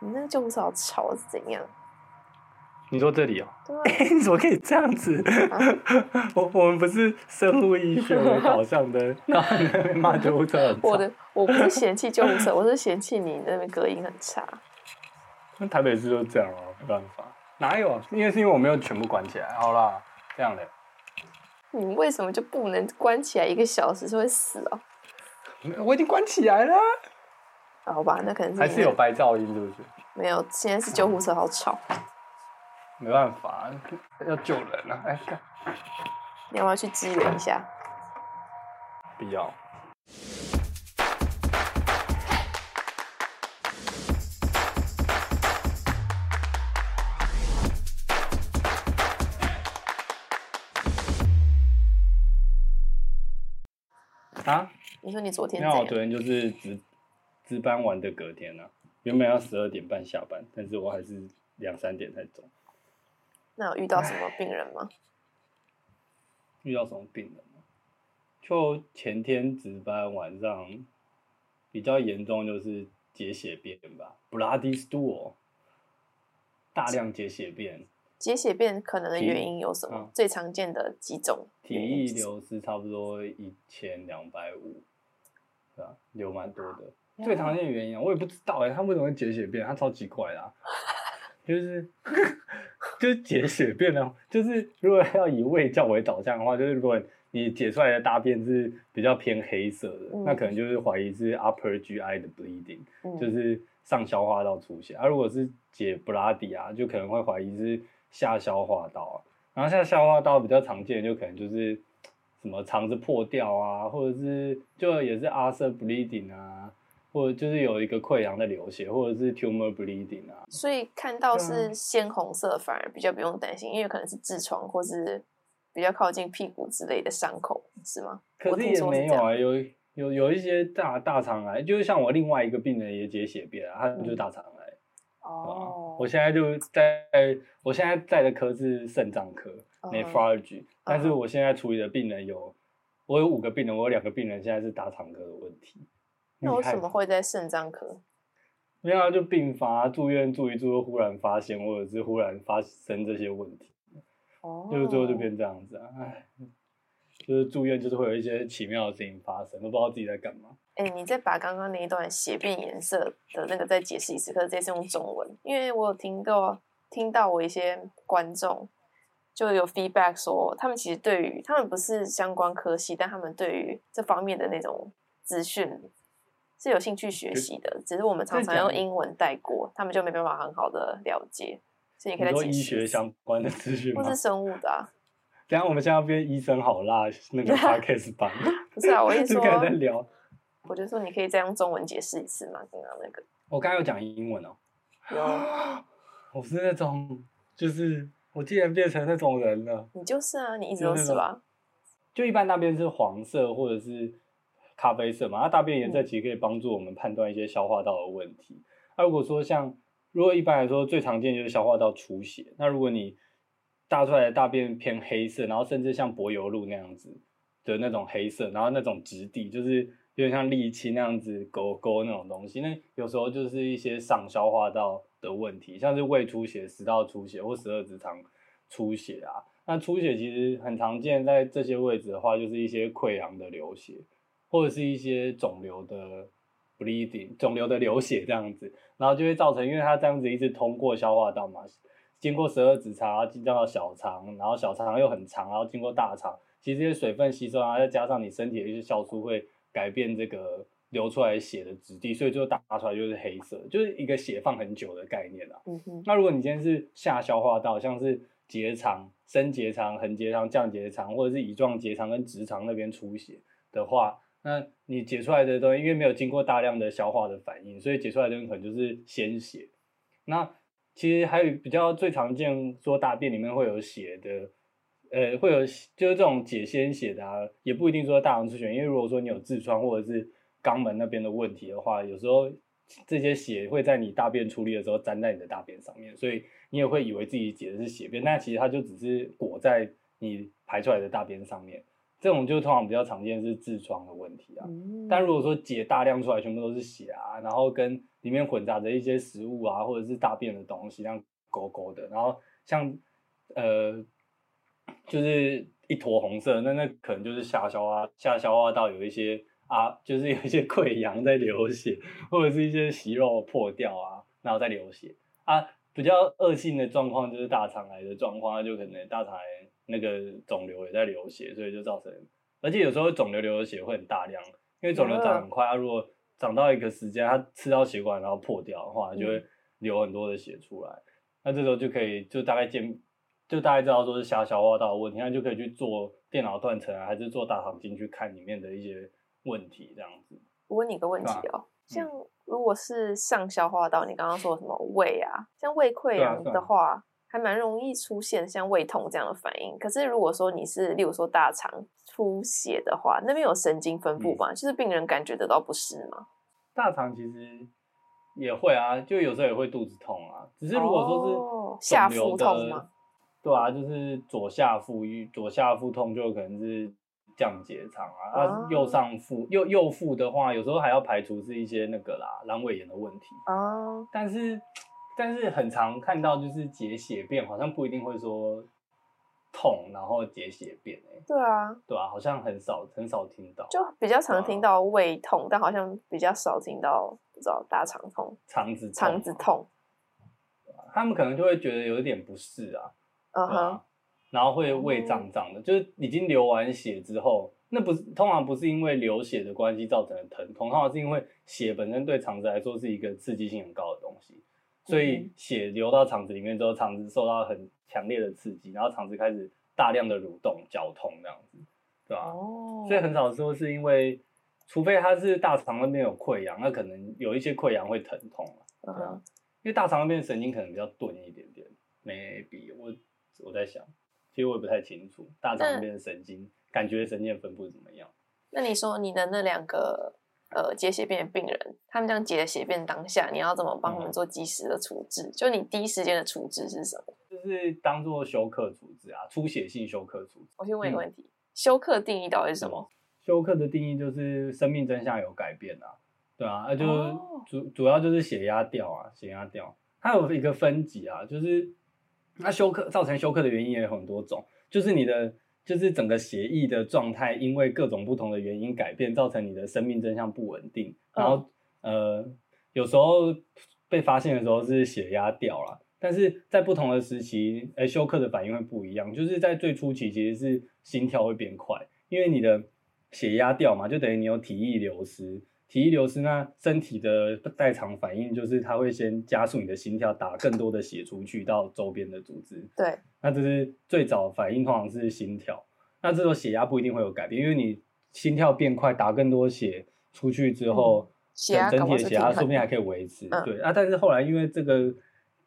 你那个救护车好吵是怎样？你说这里哦、喔？对、啊，你怎么可以这样子？啊、我我们不是生物医学为导向的，然后那边骂救护车很吵。我的我不是嫌弃救护车，我是嫌弃你那边隔音很差。那台北市就这样啊，没办法。哪有？因为是因为我没有全部关起来。好啦，这样的。你为什么就不能关起来一个小时就会死哦、喔？我已经关起来了。好吧，那可能是还是有白噪音，是不是？没有，现在是救护车，好吵。没办法，要救人了、啊。哎，你要不要去支援一下？不要。啊？你说你昨天？那我昨天就是值值班完的隔天呢、啊。原本要十二点半下班，但是我还是两三点才走。那有遇到什么病人吗？遇到什么病人吗？就前天值班晚上比较严重，就是结血便吧，bloody stool，大量结血便。结血便可能的原因有什么？嗯、最常见的几种？体液流失差不多一千两百五，对吧？流蛮多的。最常见的原因我也不知道哎、欸，他为什么会解血便？他超奇怪的、啊，就是。就是解血便呢，就是如果要以胃教为导向的话，就是如果你解出来的大便是比较偏黑色的，嗯、那可能就是怀疑是 upper GI 的 bleeding，、嗯、就是上消化道出血。而、啊、如果是解 bloody 啊，就可能会怀疑是下消化道啊。然后下消化道比较常见的就可能就是什么肠子破掉啊，或者是就也是 ulcer bleeding 啊。或者就是有一个溃疡在流血，或者是 tumor bleeding 啊，所以看到是鲜红色反而比较不用担心，因为可能是痔疮或是比较靠近屁股之类的伤口，是吗？可是也没有啊，有有有一些大大肠癌，就是像我另外一个病人也结血便啊，他就是大肠癌。哦、嗯，我现在就在，我现在在的科是肾脏科 nephrology，但是我现在处理的病人有，我有五个病人，我有两个病人现在是大肠科的问题。那为什么会在肾脏科？没有啊，就病发住院住一住，忽然发现，或者是忽然发生这些问题，哦，就是最后就变这样子啊，哎，就是住院就是会有一些奇妙的事情发生，都不知道自己在干嘛。哎、欸，你再把刚刚那一段血变颜色的那个再解释一次，可是这次用中文，因为我有听到听到我一些观众就有 feedback 说，他们其实对于他们不是相关科系，但他们对于这方面的那种资讯。是有兴趣学习的，只是我们常常用英文带过，他们就没办法很好的了解。所以你可以在医学相关的资讯，或是生物的啊。等下我们现在要变医生好辣那个 podcast 版，不是啊，我一直说在聊。我就说你可以再用中文解释一次嘛，刚刚那个。我刚刚有讲英文哦。有。我是那种，就是我竟然变成那种人了。你就是啊，你一直都是吧？就一般那边是黄色或者是。咖啡色嘛，那大便颜色其实可以帮助我们判断一些消化道的问题。那、嗯啊、如果说像，如果一般来说最常见就是消化道出血，那如果你大出来的大便偏黑色，然后甚至像柏油路那样子的那种黑色，然后那种质地就是有点像沥青那样子勾勾那种东西，那有时候就是一些上消化道的问题，像是胃出血、食道出血或十二指肠出血啊。那出血其实很常见，在这些位置的话，就是一些溃疡的流血。或者是一些肿瘤的 bleeding，肿瘤的流血这样子，然后就会造成，因为它这样子一直通过消化道嘛，经过十二指肠，然后进到小肠，然后小肠又很长，然后经过大肠，其实这些水分吸收，然后再加上你身体的一些酵素会改变这个流出来血的质地，所以最后打出来就是黑色，就是一个血放很久的概念啦。嗯。那如果你今天是下消化道，像是结肠、升结肠、横结肠、降结肠，或者是乙状结肠跟直肠那边出血的话，那你解出来的东西，因为没有经过大量的消化的反应，所以解出来的东西可能就是鲜血。那其实还有比较最常见说大便里面会有血的，呃，会有就是这种解鲜血的啊，也不一定说大肠出血，因为如果说你有痔疮或者是肛门那边的问题的话，有时候这些血会在你大便出力的时候粘在你的大便上面，所以你也会以为自己解的是血便，但其实它就只是裹在你排出来的大便上面。这种就通常比较常见是痔疮的问题啊。嗯、但如果说解大量出来，全部都是血啊，然后跟里面混杂着一些食物啊，或者是大便的东西，像勾勾的，然后像呃，就是一坨红色，那那可能就是下消化下消化道有一些啊，就是有一些溃疡在流血，或者是一些息肉破掉啊，然后在流血啊。比较恶性的状况就是大肠癌的状况，那就可能大肠癌那个肿瘤也在流血，所以就造成，而且有时候肿瘤流的血会很大量，因为肿瘤长很快，它如果长到一个时间，它吃到血管然后破掉的话，就会流很多的血出来。嗯、那这时候就可以就大概见，就大概知道说是下消化道的问题，那就可以去做电脑断层啊，还是做大肠镜去看里面的一些问题这样子。我问你个问题哦，像。如果是上消化道，你刚刚说什么胃啊？像胃溃疡的话，还蛮容易出现像胃痛这样的反应。可是如果说你是，例如说大肠出血的话，那边有神经分布吗？嗯、就是病人感觉得到不适吗？大肠其实也会啊，就有时候也会肚子痛啊。只是如果说是、哦、下腹痛吗？对啊，就是左下腹，左下腹痛就可能是。降结肠啊，啊，右上腹右右腹的话，有时候还要排除是一些那个啦，阑尾炎的问题啊。但是，但是很常看到就是解血便，好像不一定会说痛，然后结血便哎、欸。对啊，对啊，好像很少很少听到，就比较常听到胃痛，啊、但好像比较少听到不知道大肠痛、肠子肠子痛。他们可能就会觉得有一点不适啊。嗯哼。然后会胃胀胀的，就是已经流完血之后，那不是通常不是因为流血的关系造成的疼痛，通常是因为血本身对肠子来说是一个刺激性很高的东西，所以血流到肠子里面之后，肠子受到很强烈的刺激，然后肠子开始大量的蠕动、绞痛这样子，对吧？哦。所以很少说是因为，除非他是大肠那边有溃疡，那可能有一些溃疡会疼痛啊，对啊，因为大肠那边神经可能比较钝一点点，maybe 我我在想。其实我也不太清楚大肠那边的神经，感觉神经分布怎么样？那你说你的那两个呃结血便的病人，他们这样结血便当下，你要怎么帮他们做及时的处置？嗯、就你第一时间的处置是什么？就是当做休克处置啊，出血性休克处置。我先问一个问题：嗯、休克定义到底是什么？休克的定义就是生命真相有改变啊，对啊，那就主、哦、主要就是血压掉啊，血压掉。它有一个分级啊，就是。那休克造成休克的原因也有很多种，就是你的就是整个血液的状态，因为各种不同的原因改变，造成你的生命真相不稳定。然后、嗯、呃，有时候被发现的时候是血压掉了，但是在不同的时期，哎，休克的反应会不一样。就是在最初期，其实是心跳会变快，因为你的血压掉嘛，就等于你有体液流失。体液流失，那身体的代偿反应就是它会先加速你的心跳，打更多的血出去到周边的组织。对，那这是最早反应，通常是心跳。那这时候血压不一定会有改变，因为你心跳变快，打更多血出去之后，嗯、整体的血压说不定还可以维持。嗯、对啊，但是后来因为这个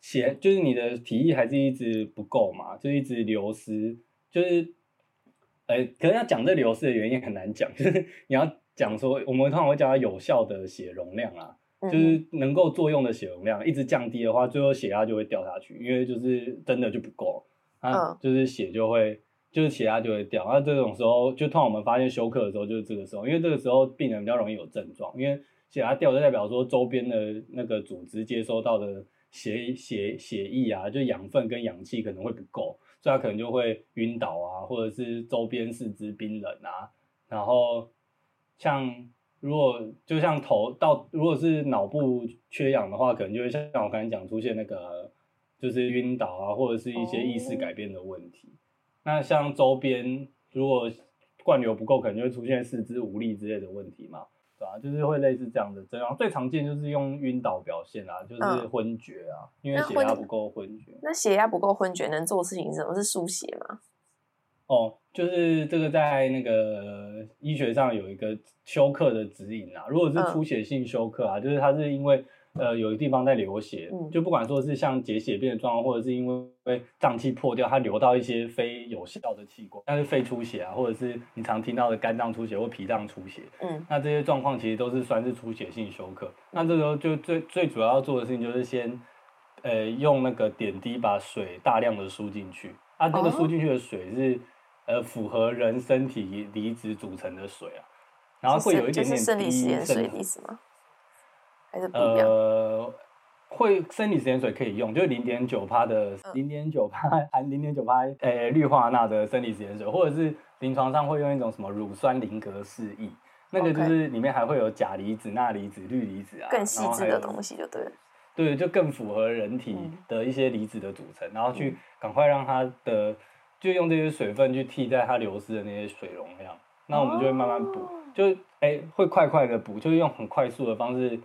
血，就是你的体液还是一直不够嘛，就一直流失。就是，呃、欸，可能要讲这流失的原因很难讲，就是你要。讲说，我们通常会叫它有效的血容量啊，嗯、就是能够作用的血容量一直降低的话，最后血压就会掉下去，因为就是真的就不够，啊，嗯、就是血就会，就是血压就会掉。那这种时候，就通常我们发现休克的时候就是这个时候，因为这个时候病人比较容易有症状，因为血压掉就代表说周边的那个组织接收到的血血血液啊，就养分跟氧气可能会不够，所以他可能就会晕倒啊，或者是周边四肢冰冷啊，然后。像如果就像头到，如果是脑部缺氧的话，可能就会像我刚才讲出现那个就是晕倒啊，或者是一些意识改变的问题。Oh. 那像周边如果灌流不够，可能就会出现四肢无力之类的问题嘛，对吧、啊？就是会类似这样的症状，最常见就是用晕倒表现啊，就是昏厥啊，oh. 因为血压不够昏厥。那血压不够昏厥能做的事情是什么？是输血吗？哦，就是这个在那个医学上有一个休克的指引啊。如果是出血性休克啊，嗯、就是它是因为呃有一个地方在流血，嗯、就不管说是像结血便的状况，或者是因为脏器破掉，它流到一些非有效的器官，像是肺出血啊，或者是你常听到的肝脏出血或脾脏出血，嗯，那这些状况其实都是算是出血性休克。那这时候就最最主要要做的事情就是先呃用那个点滴把水大量的输进去，啊，那个输进去的水是。呃符合人身体离子组成的水啊，然后会有一点点生理食盐水的意思吗？还是不一样？呃，会生理食盐水可以用，就零点九帕的零点九帕含零点九帕呃氯化钠的生理食盐水，或者是临床上会用一种什么乳酸林格释液，那个就是里面还会有钾离子、钠离子、氯离子啊，更细致的东西就对了。对，就更符合人体的一些离子的组成，嗯、然后去赶快让它的，就用这些水分去替代它流失的那些水容量，那我们就会慢慢补，哦、就哎会快快的补，就是用很快速的方式，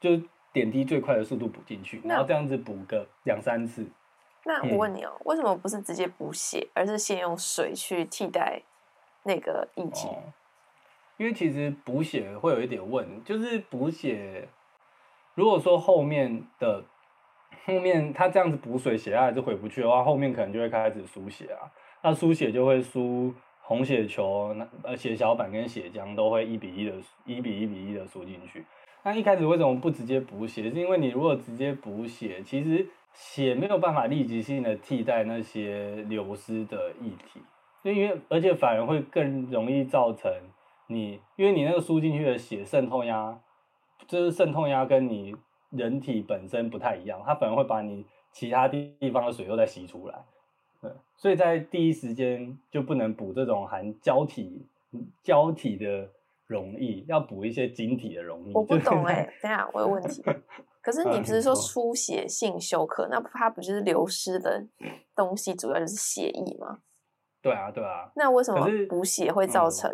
就点滴最快的速度补进去，然后这样子补个两三次。那我问你哦，嗯、为什么不是直接补血，而是先用水去替代那个液体？哦、因为其实补血会有一点问，就是补血。如果说后面的后面他这样子补水血压还是回不去的话，后面可能就会开始输血啊。那输血就会输红血球，那呃血小板跟血浆都会一比一的一比一比一的输进去。那一开始为什么不直接补血？是因为你如果直接补血，其实血没有办法立即性的替代那些流失的液体，就因为而且反而会更容易造成你，因为你那个输进去的血渗透压。就是渗透压跟你人体本身不太一样，它反而会把你其他地地方的水又再吸出来，对，所以在第一时间就不能补这种含胶体胶体的溶液，要补一些晶体的溶液。我不懂哎、欸，等下我有问题。可是你不是说出血性休克，那它不就是流失的东西主要就是血液吗？对啊，对啊。那为什么补血会造成？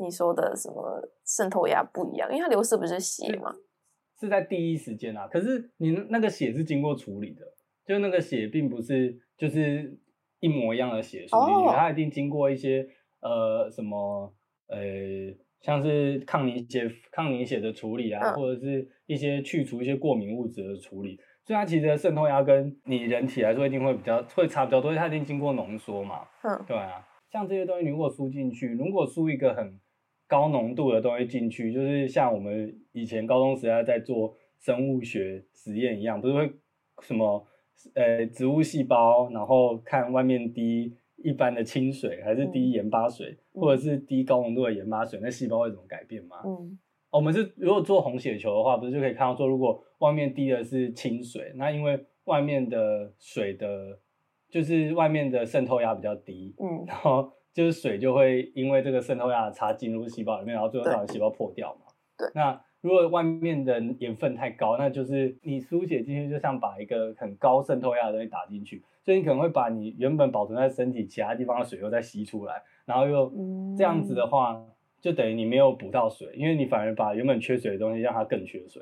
你说的什么渗透压不一样？因为它流失不是血吗？是在第一时间啊。可是你那个血是经过处理的，就那个血并不是就是一模一样的血输进去，它一定经过一些呃什么呃像是抗凝血抗凝血的处理啊，嗯、或者是一些去除一些过敏物质的处理，所以它其实渗透压跟你人体来说一定会比较会差比较多，它一定经过浓缩嘛。嗯，对啊。像这些东西，你如果输进去，如果输一个很高浓度的东西进去，就是像我们以前高中时代在做生物学实验一样，不是会什么呃植物细胞，然后看外面滴一般的清水，还是滴盐巴水，嗯、或者是滴高浓度的盐巴水，那细胞会怎么改变吗？嗯，我们是如果做红血球的话，不是就可以看到说，如果外面滴的是清水，那因为外面的水的，就是外面的渗透压比较低，嗯，然后。就是水就会因为这个渗透压的差进入细胞里面，然后最后让细胞破掉嘛。对。那如果外面的盐分太高，那就是你输血进去就像把一个很高渗透压的东西打进去，所以你可能会把你原本保存在身体其他地方的水又再吸出来，然后又这样子的话，就等于你没有补到水，因为你反而把原本缺水的东西让它更缺水，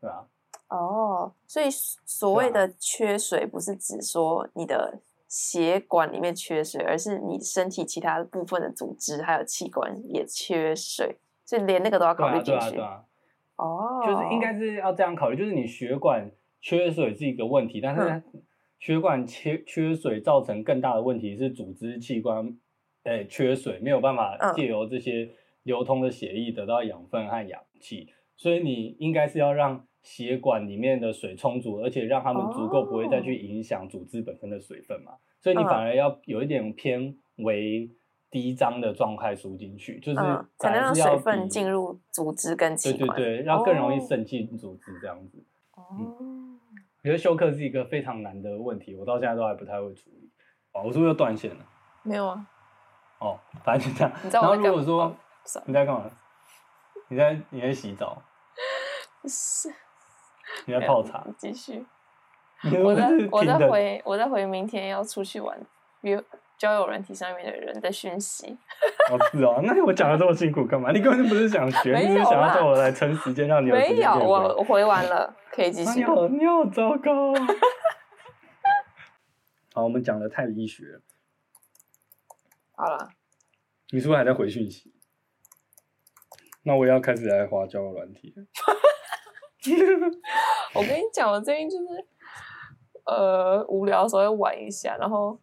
对吧？哦，所以所谓的缺水不是指说你的。血管里面缺水，而是你身体其他部分的组织还有器官也缺水，所以连那个都要考虑进去。哦，就是应该是要这样考虑，就是你血管缺水是一个问题，但是血管缺缺水造成更大的问题是组织器官诶、欸、缺水，没有办法借由这些流通的血液得到养分和氧气，所以你应该是要让。血管里面的水充足，而且让他们足够，不会再去影响组织本身的水分嘛。Oh. 所以你反而要有一点偏为低张的状态输进去，就是才能让水分进入组织跟器官，对对对，然后更容易渗进组织这样子。哦、oh. 嗯，我觉得休克是一个非常难的问题，我到现在都还不太会处理。哦，我是不是又断线了？没有啊。哦，反正就这样。然后如果说、哦、你在干嘛？你在你在洗澡？是。你在泡茶，继续。我在我在回我在回明天要出去玩约交友软体上面的人的讯息。哦，是哦，那我讲的这么辛苦干嘛？你根本就不是想学，你是想要叫我来撑时间，让你有。没有，我我回完了，可以继续。你好，你好糟糕。好，我们讲的太医学了。好了。你是不是还在回讯息？那我也要开始来滑交友软体。我跟你讲，我最近就是呃无聊的时候会玩一下，然后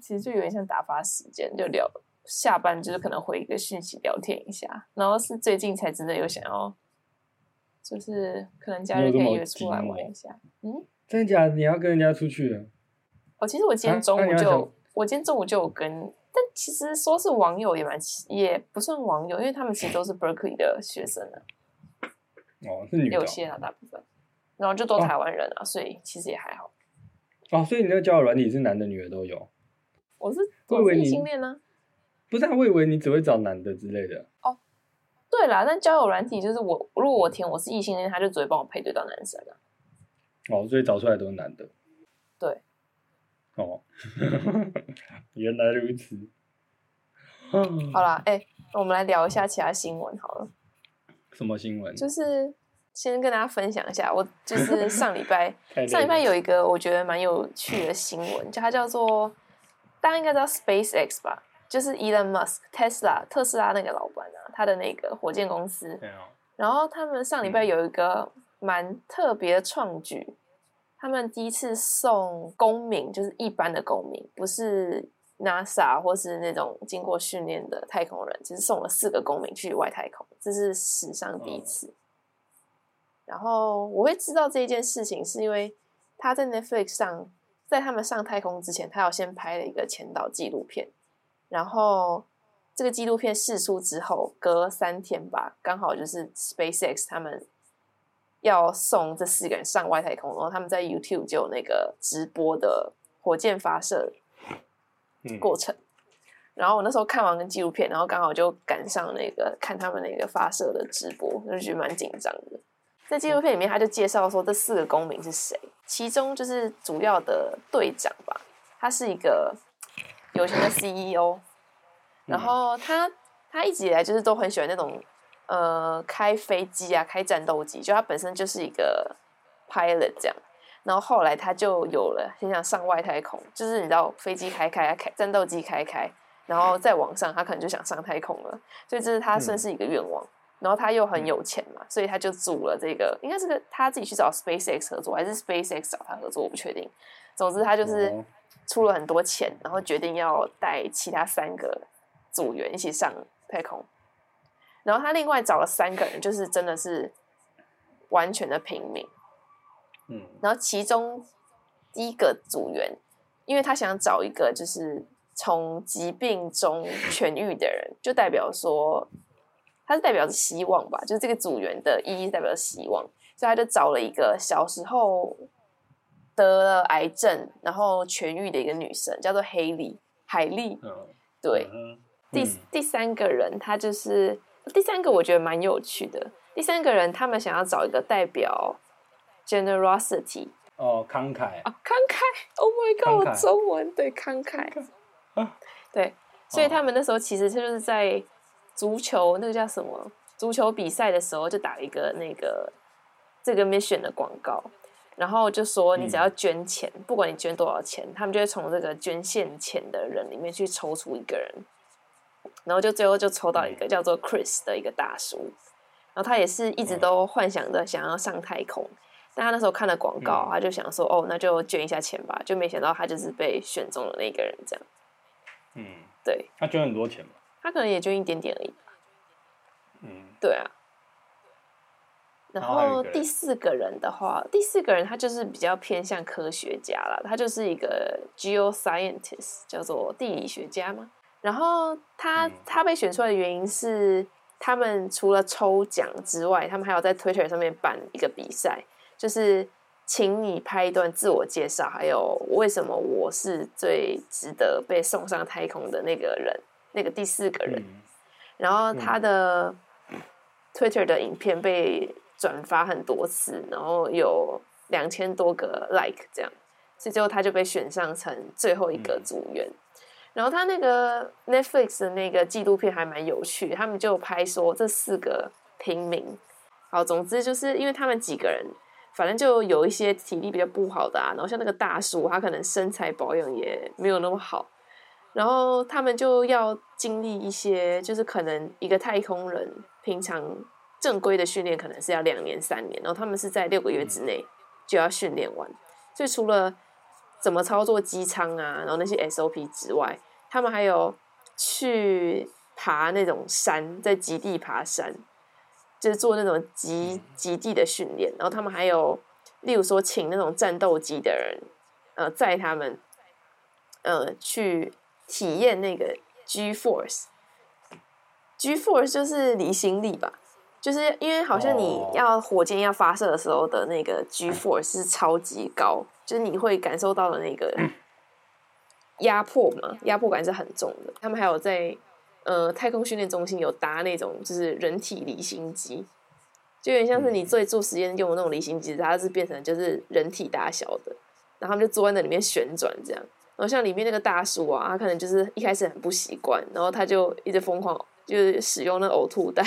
其实就有点像打发时间，就聊下班就是可能回一个讯息聊天一下，然后是最近才真的有想要，就是可能假日可以约出来玩一下。嗯，真的假的？你要跟人家出去？哦，其实我今天中午就我今天中午就有跟但其实说是网友也蛮也不算网友，因为他们其实都是 Berkeley 的学生啊。哦，是女的。有些啊，大部分，然后就都台湾人啊，哦、所以其实也还好。哦，所以你那个交友软体是男的女的都有？我是我是异性恋呢、啊。不是啊，我以为你只会找男的之类的。哦，对啦，但交友软体就是我，如果我填我是异性恋，他就只会帮我配对到男生啊。哦，所以找出来都是男的。对。哦，原来如此。好啦，哎、欸，我们来聊一下其他新闻好了。什么新闻？就是先跟大家分享一下，我就是 上礼拜上礼拜有一个我觉得蛮有趣的新闻，就它叫做大家应该知道 SpaceX 吧？就是 Elon Musk Tesla 特斯拉那个老板啊，他的那个火箭公司。然后他们上礼拜有一个蛮特别的创举。他们第一次送公民，就是一般的公民，不是 NASA 或是那种经过训练的太空人，其实送了四个公民去外太空，这是史上第一次。Oh. 然后我会知道这一件事情，是因为他在 Netflix 上，在他们上太空之前，他要先拍了一个前导纪录片，然后这个纪录片试出之后，隔三天吧，刚好就是 SpaceX 他们。要送这四个人上外太空，然后他们在 YouTube 就有那个直播的火箭发射过程。嗯、然后我那时候看完个纪录片，然后刚好就赶上那个看他们那个发射的直播，就觉得蛮紧张的。在纪录片里面，他就介绍说这四个公民是谁，其中就是主要的队长吧，他是一个有钱的 CEO，然后他他一直以来就是都很喜欢那种。呃，开飞机啊，开战斗机，就他本身就是一个 pilot 这样，然后后来他就有了很想上外太空，就是你知道飞机开开开战斗机开开，然后再往上，他可能就想上太空了，所以这是他算是一个愿望。嗯、然后他又很有钱嘛，所以他就组了这个，应该是个他自己去找 SpaceX 合作，还是 SpaceX 找他合作，我不确定。总之他就是出了很多钱，然后决定要带其他三个组员一起上太空。然后他另外找了三个人，就是真的是完全的平民。嗯，然后其中第一个组员，因为他想找一个就是从疾病中痊愈的人，就代表说他是代表着希望吧，就是这个组员的意义代表着希望，所以他就找了一个小时候得了癌症然后痊愈的一个女生，叫做黑莉海莉。嗯，对，嗯、第第三个人他就是。第三个我觉得蛮有趣的。第三个人，他们想要找一个代表 generosity 哦，慷慨。哦，慷慨。Oh my god，我中文对慷慨，对，所以他们那时候其实就是在足球那个叫什么？足球比赛的时候，就打了一个那个这个 mission 的广告，然后就说你只要捐钱，嗯、不管你捐多少钱，他们就会从这个捐献钱的人里面去抽出一个人。然后就最后就抽到一个叫做 Chris 的一个大叔，然后他也是一直都幻想着想要上太空，但他那时候看了广告，他就想说哦，那就捐一下钱吧，就没想到他就是被选中的那个人，这样。嗯，对。他捐很多钱吗？他可能也捐一点点而已。嗯，对啊。然后第四个人的话，第四个人他就是比较偏向科学家了，他就是一个 geoscientist，叫做地理学家嘛？然后他他被选出来的原因是，他们除了抽奖之外，他们还有在 Twitter 上面办一个比赛，就是请你拍一段自我介绍，还有为什么我是最值得被送上太空的那个人，那个第四个人。然后他的 Twitter 的影片被转发很多次，然后有两千多个 like 这样，所以最后他就被选上成最后一个组员。然后他那个 Netflix 的那个纪录片还蛮有趣，他们就拍说这四个平民，好，总之就是因为他们几个人，反正就有一些体力比较不好的啊，然后像那个大叔，他可能身材保养也没有那么好，然后他们就要经历一些，就是可能一个太空人平常正规的训练可能是要两年三年，然后他们是在六个月之内就要训练完，所以除了怎么操作机舱啊，然后那些 SOP 之外，他们还有去爬那种山，在极地爬山，就是做那种极极地的训练。然后他们还有，例如说，请那种战斗机的人，呃，载他们，呃，去体验那个 G force。G force 就是离心力吧，就是因为好像你要火箭要发射的时候的那个 G force 是超级高，就是你会感受到的那个压迫嘛，压迫感是很重的。他们还有在呃太空训练中心有搭那种就是人体离心机，就有点像是你做做实验用的那种离心机，它是变成就是人体大小的，然后他们就坐在那里面旋转这样。然后像里面那个大叔啊，他可能就是一开始很不习惯，然后他就一直疯狂。就是使用那呕吐袋，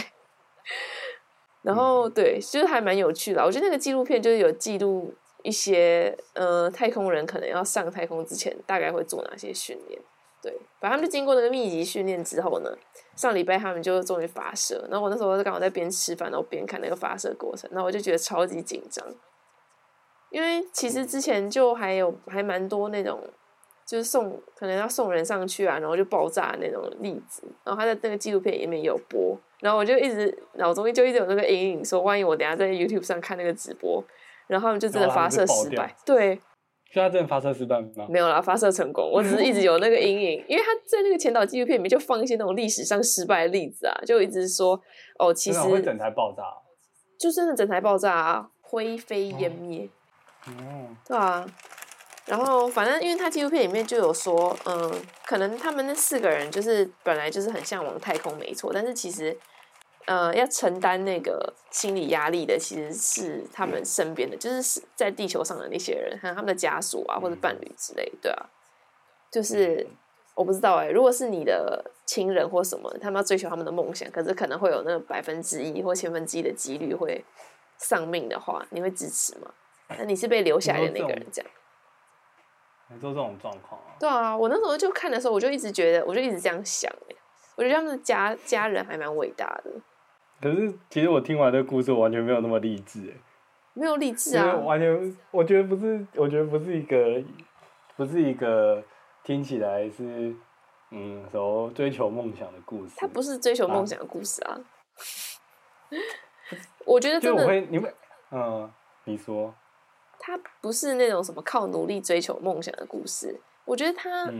然后对，就是还蛮有趣的。我觉得那个纪录片就是有记录一些呃太空人可能要上太空之前大概会做哪些训练。对，反正他们就经过那个密集训练之后呢，上礼拜他们就终于发射。然后我那时候刚好在边吃饭，然后边看那个发射过程，然后我就觉得超级紧张，因为其实之前就还有还蛮多那种。就是送可能要送人上去啊，然后就爆炸的那种例子，然后他在那个纪录片里面有播，然后我就一直脑中就一直有那个阴影，说万一我等下在 YouTube 上看那个直播，然后他们就真的发射失败，对，所以他真的发射失败吗？没有啦，发射成功。我只是一直有那个阴影，因为他在那个前导纪录片里面就放一些那种历史上失败的例子啊，就一直说哦，其实会整台爆炸，就真的整台爆炸啊，灰飞烟灭，哦，对啊。然后，反正因为他纪录片里面就有说，嗯，可能他们那四个人就是本来就是很向往太空，没错。但是其实，呃，要承担那个心理压力的，其实是他们身边的，就是在地球上的那些人，还有他们的家属啊，或者伴侣之类，对啊。就是我不知道哎、欸，如果是你的亲人或什么，他们要追求他们的梦想，可是可能会有那个百分之一或千分之一的几率会丧命的话，你会支持吗？那你是被留下来的那个人，这样。做这种状况啊？对啊，我那时候就看的时候，我就一直觉得，我就一直这样想，哎，我觉得他们的家家人还蛮伟大的。可是，其实我听完这个故事，我完全没有那么励志，哎，没有励志啊，完全，我觉得不是，我觉得不是一个，不是一个听起来是，嗯，什么追求梦想的故事。他不是追求梦想的故事啊。啊 我觉得真的，就我会，你们，嗯，你说。他不是那种什么靠努力追求梦想的故事，我觉得他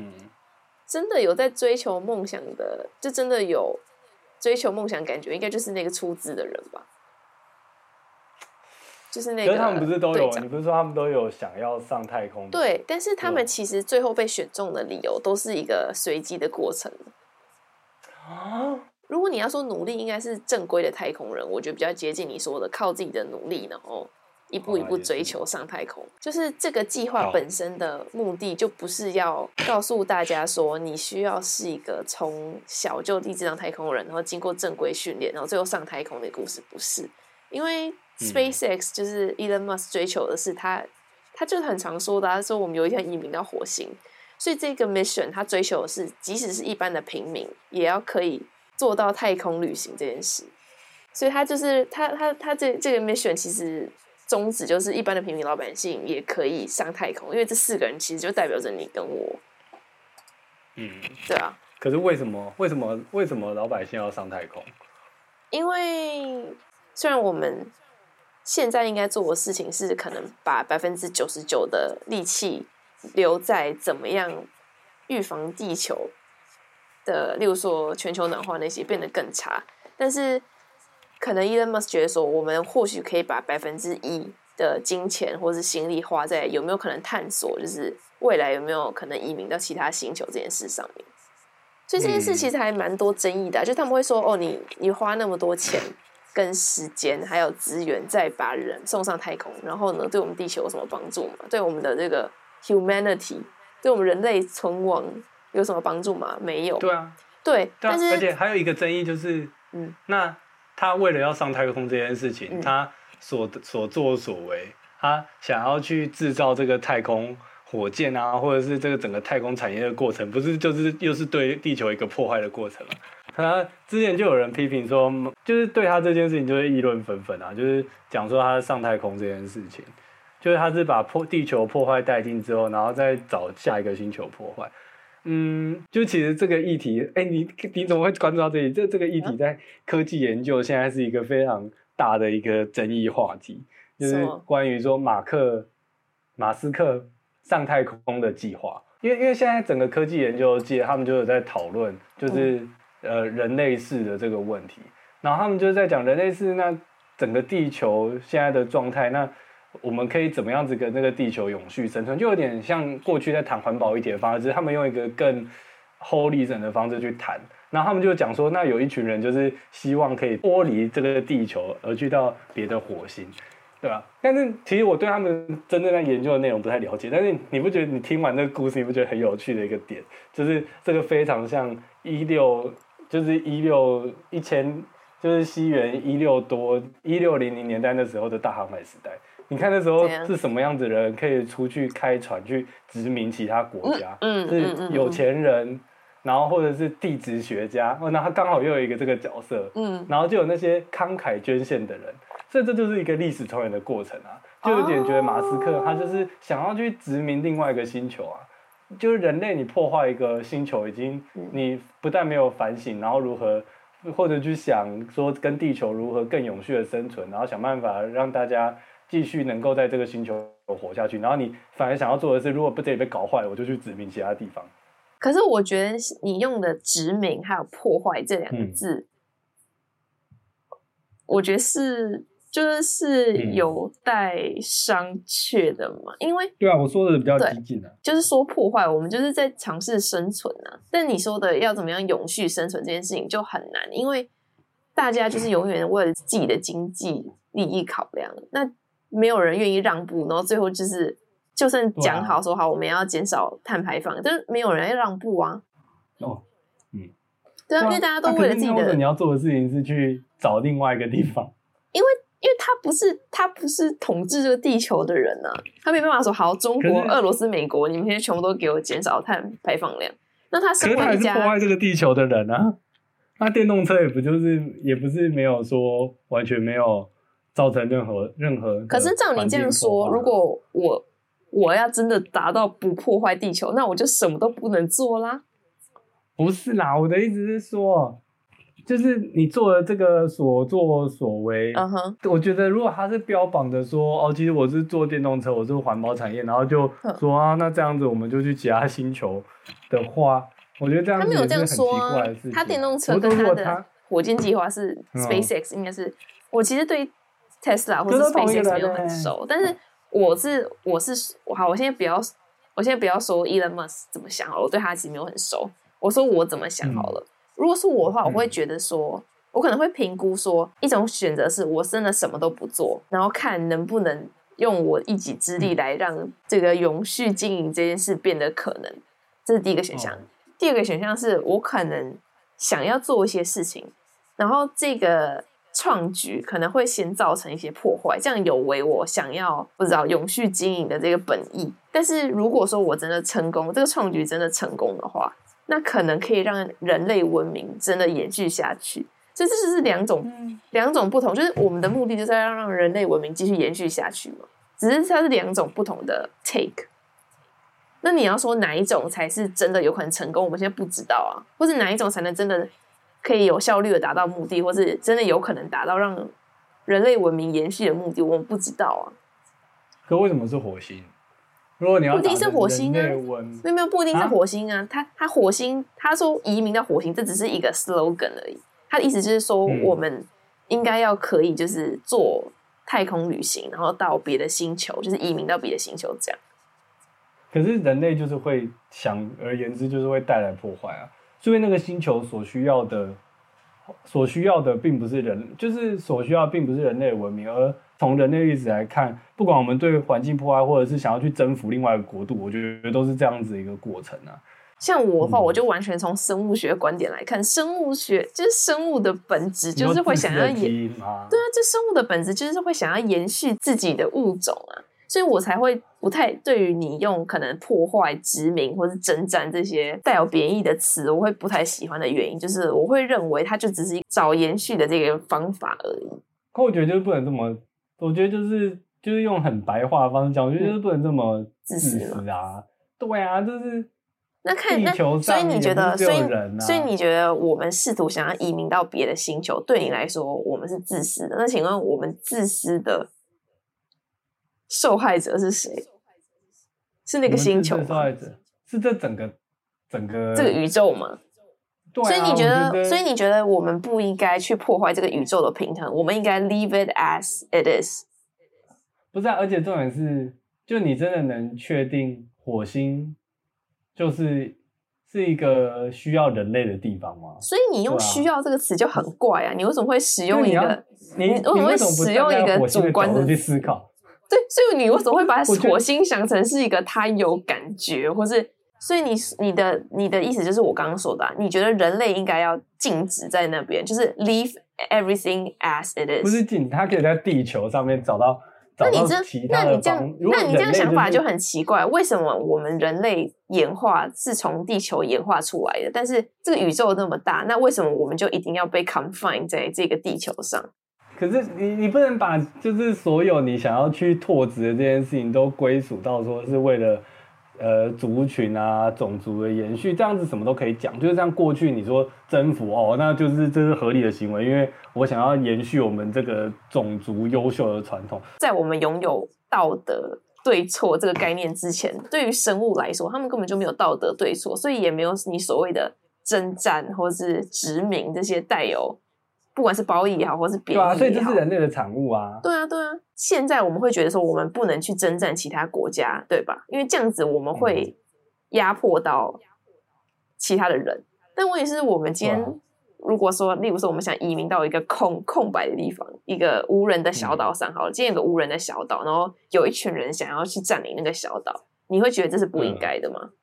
真的有在追求梦想的，就真的有追求梦想感觉，应该就是那个出资的人吧，就是那个。他们不是都有？你不是说他们都有想要上太空？对，但是他们其实最后被选中的理由都是一个随机的过程。啊？如果你要说努力，应该是正规的太空人，我觉得比较接近你说的靠自己的努力，然后。一步一步追求上太空，就是这个计划本身的目的，就不是要告诉大家说你需要是一个从小就立志当太空人，然后经过正规训练，然后最后上太空的故事，不是。因为 SpaceX 就是 Elon Musk 追求的是他，他就是很常说的，他说我们有一天移民到火星，所以这个 mission 他追求的是，即使是一般的平民，也要可以做到太空旅行这件事。所以他就是他他他这这个 mission 其实。宗旨就是一般的平民老百姓也可以上太空，因为这四个人其实就代表着你跟我。嗯，对啊。可是为什么？为什么？为什么老百姓要上太空？因为虽然我们现在应该做的事情是可能把百分之九十九的力气留在怎么样预防地球的，例如说全球暖化那些变得更差，但是。可能 Elon Musk 觉得说，我们或许可以把百分之一的金钱或是心力花在有没有可能探索，就是未来有没有可能移民到其他星球这件事上面。所以这件事其实还蛮多争议的啊，就他们会说，哦，你你花那么多钱跟时间还有资源，再把人送上太空，然后呢，对我们地球有什么帮助吗？对我们的这个 humanity，对我们人类存亡有什么帮助吗？没有。对啊，对，但是而且还有一个争议就是，嗯，那。他为了要上太空这件事情，嗯、他所所作所为，他想要去制造这个太空火箭啊，或者是这个整个太空产业的过程，不是就是又是对地球一个破坏的过程吗？他之前就有人批评说，就是对他这件事情就是议论纷纷啊，就是讲说他上太空这件事情，就是他是把破地球破坏殆尽之后，然后再找下一个星球破坏。嗯，就其实这个议题，哎、欸，你你怎么会关注到这里？这这个议题在科技研究现在是一个非常大的一个争议话题，就是关于说马克马斯克上太空的计划。因为因为现在整个科技研究界，他们就有在讨论，就是、嗯、呃人类世的这个问题。然后他们就是在讲人类世那整个地球现在的状态，那我们可以怎么样子跟那个地球永续生存？就有点像过去在谈环保议题的方式，他们用一个更 holism 的方式去谈。然后他们就讲说，那有一群人就是希望可以脱离这个地球，而去到别的火星。对吧？但是其实我对他们真正在研究的内容不太了解。但是你不觉得你听完这个故事，你不觉得很有趣的一个点，就是这个非常像一六，就是一六一千，就是西元一六多一六零零年代那时候的大航海时代。你看那时候是什么样子的人可以出去开船去殖民其他国家？嗯，是有钱人，然后或者是地质学家。哦，那他刚好又有一个这个角色。嗯，然后就有那些慷慨捐献的人。所以这就是一个历史重演的过程啊，就有点觉得马斯克他就是想要去殖民另外一个星球啊，就是人类你破坏一个星球，已经你不但没有反省，然后如何或者去想说跟地球如何更永续的生存，然后想办法让大家继续能够在这个星球活下去，然后你反而想要做的是，如果不这里被搞坏了，我就去殖民其他地方。可是我觉得你用的殖民还有破坏这两个字，嗯、我觉得是。就是是有待商榷的嘛，嗯、因为对啊，我说的比较激进啊，就是说破坏，我们就是在尝试生存啊。但你说的要怎么样永续生存这件事情就很难，因为大家就是永远为了自己的经济利益考量，嗯、那没有人愿意让步，然后最后就是就算讲好说好我们要减少碳排放，啊、但是没有人要让步啊。哦，嗯，对啊，因为大家都为了自己的，你要做的事情是去找另外一个地方，因为。因为他不是他不是统治这个地球的人啊，他没办法说好，中国、俄罗斯、美国，你们现在全部都给我减少碳排放量。那他身为一家，可是他还是破坏这个地球的人啊。那电动车也不就是也不是没有说完全没有造成任何任何。可是照你这样说，如果我我要真的达到不破坏地球，那我就什么都不能做啦。不是啦，我的意思是说。就是你做的这个所作所为，uh huh. 我觉得如果他是标榜的说哦，其实我是做电动车，我是环保产业，然后就说啊，那这样子我们就去其他星球的话，我觉得这样子也是很奇怪的事情。他电动车跟他的火箭计划是 SpaceX，应该是、嗯、我其实对 Tesla 或者 SpaceX 没有很熟，但是我是我是我好，我现在不要我现在不要说 Elon Musk 怎么想好了，我对他其实没有很熟，我说我怎么想好了。嗯如果是我的话，我会觉得说，嗯、我可能会评估说，一种选择是我真的什么都不做，然后看能不能用我一己之力来让这个永续经营这件事变得可能。这是第一个选项。哦、第二个选项是我可能想要做一些事情，然后这个创举可能会先造成一些破坏，这样有违我想要不知道永续经营的这个本意。但是如果说我真的成功，这个创举真的成功的话，那可能可以让人类文明真的延续下去，所以这就是两种两种不同，就是我们的目的就是要让人类文明继续延续下去嘛，只是它是两种不同的 take。那你要说哪一种才是真的有可能成功，我们现在不知道啊，或是哪一种才能真的可以有效率的达到目的，或是真的有可能达到让人类文明延续的目的，我们不知道啊。可为什么是火星？如果你要不一定是火星啊，没有没有不一定是火星啊。他他火星，他说移民到火星，这只是一个 slogan 而已。他的意思就是说，我们应该要可以就是做太空旅行，然后到别的星球，就是移民到别的星球这样。可是人类就是会想而言之，就是会带来破坏啊。所以那个星球所需要的，所需要的并不是人，就是所需要并不是人类的文明，而。从人类历史来看，不管我们对环境破坏，或者是想要去征服另外一个国度，我觉得都是这样子一个过程啊。像我的话，我就完全从生物学观点来看，生物学就是生物的本质，就是会想要延。对啊，这生物的本质就是会想要延续自己的物种啊，所以我才会不太对于你用可能破坏、殖民或是征战这些带有贬义的词，我会不太喜欢的原因，就是我会认为它就只是一找延续的这个方法而已。可我觉得就是不能这么。我觉得就是就是用很白话的方式讲，我觉得就是不能这么自私啊！对啊，就是那看那所以你觉得，所以所以你觉得我们试图想要移民到别的星球，对你来说我们是自私的？那请问我们自私的受害者是谁？是那个星球受害者，是这整个整个这个宇宙吗？对啊，所以你觉得，所以你觉得我们不应该去破坏这个宇宙的平衡，我们应该 leave it as it is。不是啊，而且重点是，就你真的能确定火星就是是一个需要人类的地方吗？所以你用“需要”这个词就很怪啊！你为什么会使用一个？你你为什么会使用一个主观的去思考？对，所以你为什么会把火星想成是一个他有感觉，或是？所以你你的你的意思就是我刚刚说的，啊，你觉得人类应该要静止在那边，就是 leave everything as it is。不是静，他可以在地球上面找到。那你这那你这样，就是，那你这样想法就很奇怪，为什么我们人类演化是从地球演化出来的？但是这个宇宙那么大，那为什么我们就一定要被 confine 在这个地球上？可是你你不能把就是所有你想要去拓殖的这件事情都归属到说是为了。呃，族群啊，种族的延续，这样子什么都可以讲，就是像过去你说征服哦，那就是这是合理的行为，因为我想要延续我们这个种族优秀的传统。在我们拥有道德对错这个概念之前，对于生物来说，他们根本就没有道德对错，所以也没有你所谓的征战或是殖民这些带有。不管是褒义也好，或是贬义也好，对啊，所以这是人类的产物啊。对啊，对啊。现在我们会觉得说，我们不能去征战其他国家，对吧？因为这样子我们会压迫到其他的人。嗯、但问题是我们今天如果说，例如说，我们想移民到一个空空白的地方，一个无人的小岛上，好了，今天有个无人的小岛，然后有一群人想要去占领那个小岛，你会觉得这是不应该的吗？嗯、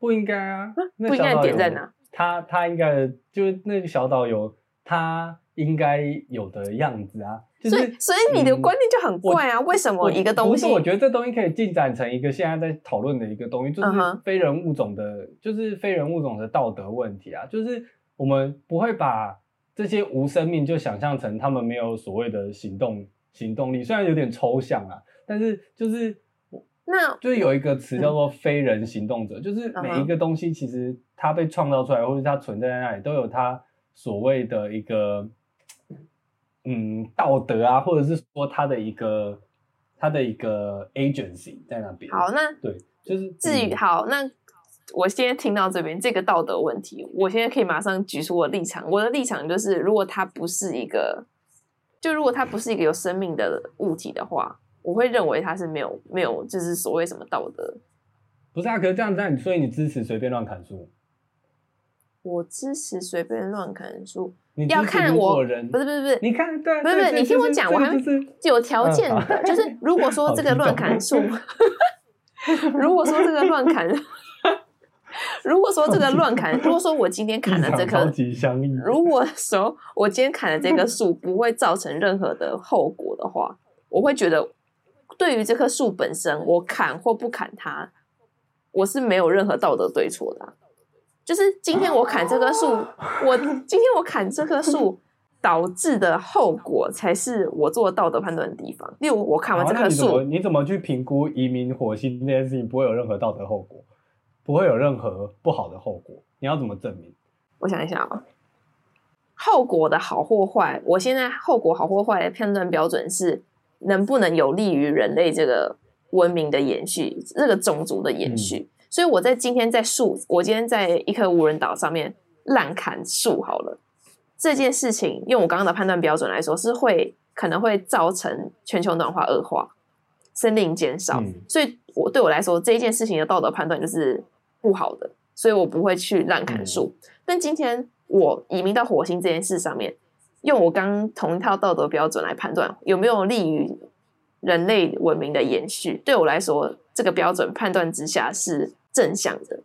不应该啊，不应该的点在哪？他他应该就是那个小岛有他。应该有的样子啊，就是、所以所以你的观念就很怪啊，嗯、为什么一个东西？我，我觉得这东西可以进展成一个现在在讨论的一个东西，就是非人物种的，uh -huh. 就是非人物种的道德问题啊。就是我们不会把这些无生命就想象成他们没有所谓的行动行动力，虽然有点抽象啊，但是就是那就是有一个词叫做非人行动者，uh -huh. 就是每一个东西其实它被创造出来，或者它存在在那里，都有它所谓的一个。嗯，道德啊，或者是说他的一个他的一个 agency 在那边。好，那对，就是至于、嗯、好，那我现在听到这边这个道德问题，我现在可以马上举出我的立场。我的立场就是，如果它不是一个，就如果它不是一个有生命的物体的话，我会认为它是没有没有，就是所谓什么道德。不是啊，可是这样这样，所以你支持随便乱砍树？我支持随便乱砍树。要看我不是不是不是，你看对，不是不是，你听我讲，我还有条件的，就是如果说这个乱砍树，如果说这个乱砍，如果说这个乱砍，如果说我今天砍了这棵，如果说我今天砍了这棵树不会造成任何的后果的话，我会觉得对于这棵树本身，我砍或不砍它，我是没有任何道德对错的啊。就是今天我砍这棵树，我 今天我砍这棵树导致的后果，才是我做道德判断的地方。例如，我砍完这棵树，你怎么去评估移民火星这件事情不会有任何道德后果，不会有任何不好的后果？你要怎么证明？我想一想啊，后果的好或坏，我现在后果好或坏的判断标准是能不能有利于人类这个文明的延续，这个种族的延续。嗯所以我在今天在树，我今天在一颗无人岛上面滥砍树好了。这件事情用我刚刚的判断标准来说，是会可能会造成全球暖化恶化、森林减少。嗯、所以我对我来说，这一件事情的道德判断就是不好的，所以我不会去滥砍树。嗯、但今天我移民到火星这件事上面，用我刚同一套道德标准来判断有没有利于人类文明的延续，对我来说，这个标准判断之下是。正向的，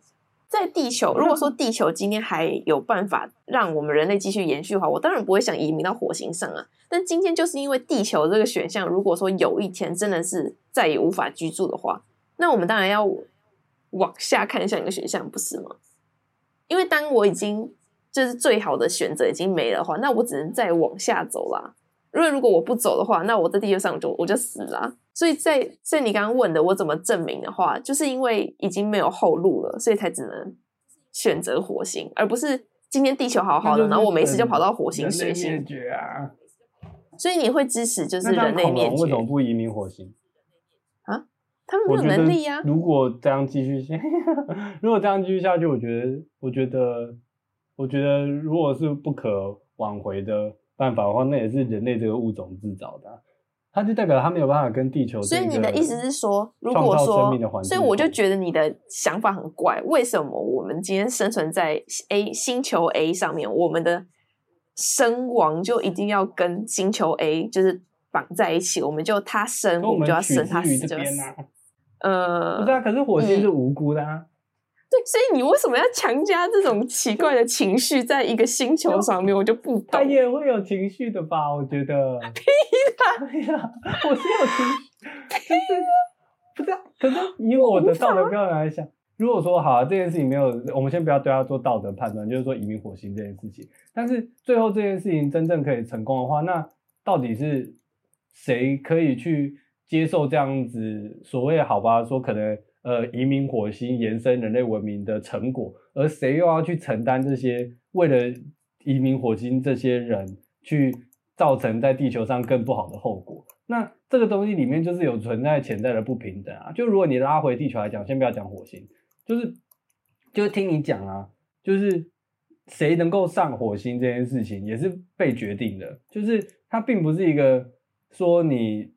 在地球，如果说地球今天还有办法让我们人类继续延续的话，我当然不会想移民到火星上啊。但今天就是因为地球这个选项，如果说有一天真的是再也无法居住的话，那我们当然要往下看向一个选项，不是吗？因为当我已经就是最好的选择已经没了的话，那我只能再往下走啦。因为如果我不走的话，那我在地球上就我就死了。所以在在你刚刚问的我怎么证明的话，就是因为已经没有后路了，所以才只能选择火星，而不是今天地球好好的，然后我没事就跑到火星睡醒。啊！所以你会支持就是人类灭绝？为什么不移民火星？啊？他们没有能力呀、啊。如果这样继续下，如果这样继续下去，我觉得，我觉得，我觉得，如果是不可挽回的办法的话，那也是人类这个物种制造的、啊。它就代表它没有办法跟地球。所以你的意思是说，如果说，所以我就觉得你的想法很怪。为什么我们今天生存在 A 星球 A 上面，我们的生亡就一定要跟星球 A 就是绑在一起？我们就他生，我们就要生他死就死。呃，不是啊，可是火星是无辜的啊。嗯对，所以你为什么要强加这种奇怪的情绪在一个星球上面？我就不懂。他也会有情绪的吧？我觉得。屁啦！对呀，我是有情绪。屁啦！不知道，可是以我的道德标准来讲，如果说好啊，这件事情没有，我们先不要对他做道德判断，就是说移民火星这件事情。但是最后这件事情真正可以成功的话，那到底是谁可以去接受这样子所谓好吧？说可能。呃，移民火星延伸人类文明的成果，而谁又要去承担这些为了移民火星这些人去造成在地球上更不好的后果？那这个东西里面就是有存在潜在的不平等啊！就如果你拉回地球来讲，先不要讲火星，就是就听你讲啊，就是谁能够上火星这件事情也是被决定的，就是它并不是一个说你。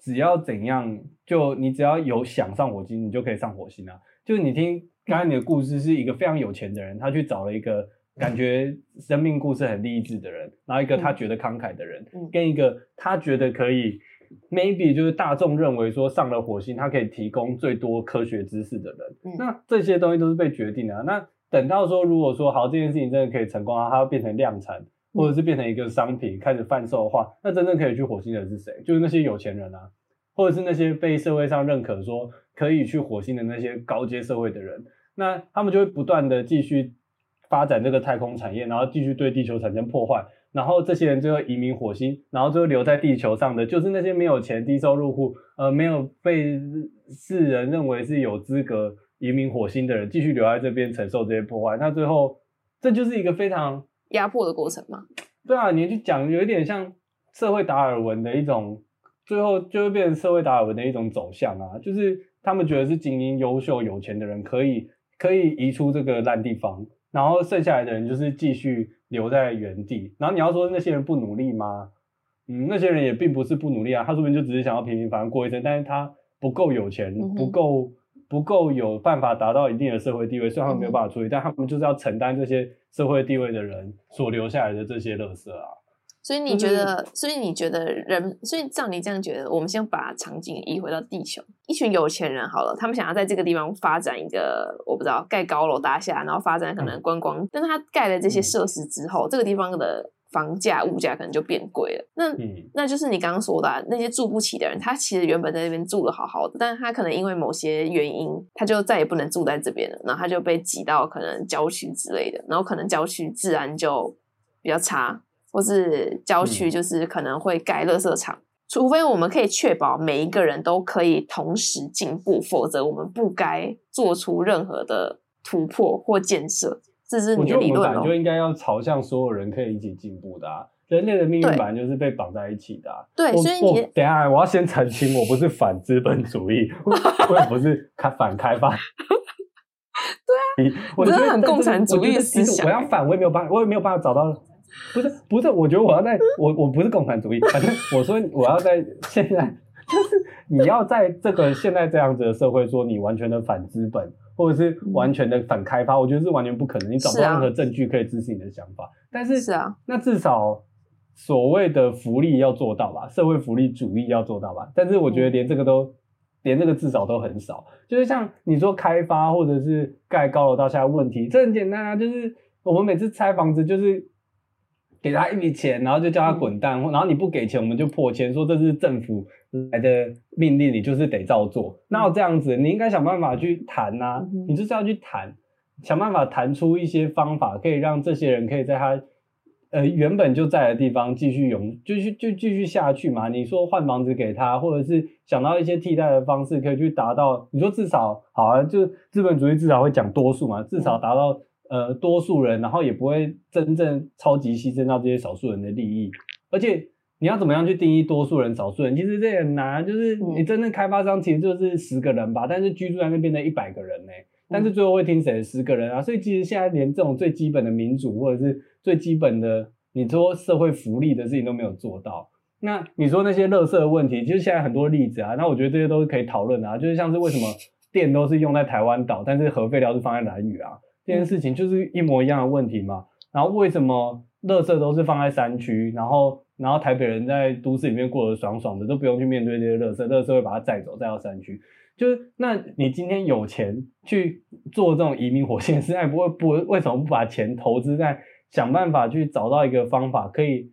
只要怎样，就你只要有想上火星，你就可以上火星啊！就是你听刚才你的故事，是一个非常有钱的人，他去找了一个感觉生命故事很励志的人，然后一个他觉得慷慨的人，跟一个他觉得可以 maybe 就是大众认为说上了火星，他可以提供最多科学知识的人。那这些东西都是被决定的啊。那等到说，如果说好，这件事情真的可以成功啊，它要变成量产，或者是变成一个商品开始贩售的话，那真正可以去火星的是谁？就是那些有钱人啊。或者是那些被社会上认可说可以去火星的那些高阶社会的人，那他们就会不断的继续发展这个太空产业，然后继续对地球产生破坏，然后这些人最后移民火星，然后最后留在地球上的就是那些没有钱、低收入户，呃，没有被世人认为是有资格移民火星的人，继续留在这边承受这些破坏。那最后这就是一个非常压迫的过程嘛？对啊，你去讲有一点像社会达尔文的一种。最后就会变成社会达尔文的一种走向啊，就是他们觉得是精英、优秀、有钱的人可以可以移出这个烂地方，然后剩下来的人就是继续留在原地。然后你要说那些人不努力吗？嗯，那些人也并不是不努力啊，他说不定就只是想要平平凡凡过一生，但是他不够有钱，不够不够有办法达到一定的社会地位，所以他们没有办法出去，但他们就是要承担这些社会地位的人所留下来的这些垃圾啊。所以你觉得，所以你觉得人，所以照你这样觉得，我们先把场景移回到地球，一群有钱人好了，他们想要在这个地方发展一个，我不知道盖高楼大厦，然后发展可能观光，嗯、但是他盖了这些设施之后，嗯、这个地方的房价物价可能就变贵了。那、嗯、那就是你刚刚说的、啊、那些住不起的人，他其实原本在那边住的好好的，但是他可能因为某些原因，他就再也不能住在这边了，然后他就被挤到可能郊区之类的，然后可能郊区治安就比较差。或是郊区，就是可能会盖垃圾场，嗯、除非我们可以确保每一个人都可以同时进步，否则我们不该做出任何的突破或建设。这是你的理论。我觉得我们就应该要朝向所有人可以一起进步的啊！人类的命运本来就是被绑在一起的啊。对，所以你等一下，我要先澄清，我不是反资本主义，我也不是开反开发。对啊，我真的很共产主义思想。我要反，我也没有办法，我也没有办法找到。不是不是，我觉得我要在，我我不是共产主义，反正我说我要在现在，就是你要在这个现在这样子的社会说你完全的反资本，或者是完全的反开发，我觉得是完全不可能，你找不到任何证据可以支持你的想法。但是是啊，那至少所谓的福利要做到吧，社会福利主义要做到吧。但是我觉得连这个都连这个至少都很少，就是像你说开发或者是盖高楼大厦问题，这很简单啊，就是我们每次拆房子就是。给他一笔钱，然后就叫他滚蛋，嗯、然后你不给钱，我们就破千，说这是政府来的命令，你就是得照做。那我这样子，你应该想办法去谈呐、啊，嗯、你就是要去谈，想办法谈出一些方法，可以让这些人可以在他呃原本就在的地方继续永，继续就继续下去嘛。你说换房子给他，或者是想到一些替代的方式，可以去达到。你说至少好啊，就资本主义至少会讲多数嘛，至少达到。呃，多数人，然后也不会真正超级牺牲到这些少数人的利益，而且你要怎么样去定义多数人、少数人？其实这也很难，就是你真正开发商其实就是十个人吧，但是居住在那边的一百个人呢、欸，但是最后会听谁？十个人啊，所以其实现在连这种最基本的民主或者是最基本的你说社会福利的事情都没有做到。那你说那些垃圾的问题，其实现在很多例子啊，那我觉得这些都是可以讨论的啊，就是像是为什么电都是用在台湾岛，但是核废料是放在南屿啊，这件事情就是一模一样的问题嘛。然后为什么垃圾都是放在山区，然后？然后台北人在都市里面过得爽爽的，都不用去面对这些垃圾，垃圾会把它载走，载到山区。就是，那你今天有钱去做这种移民火线，现在不会不为什么不把钱投资在想办法去找到一个方法，可以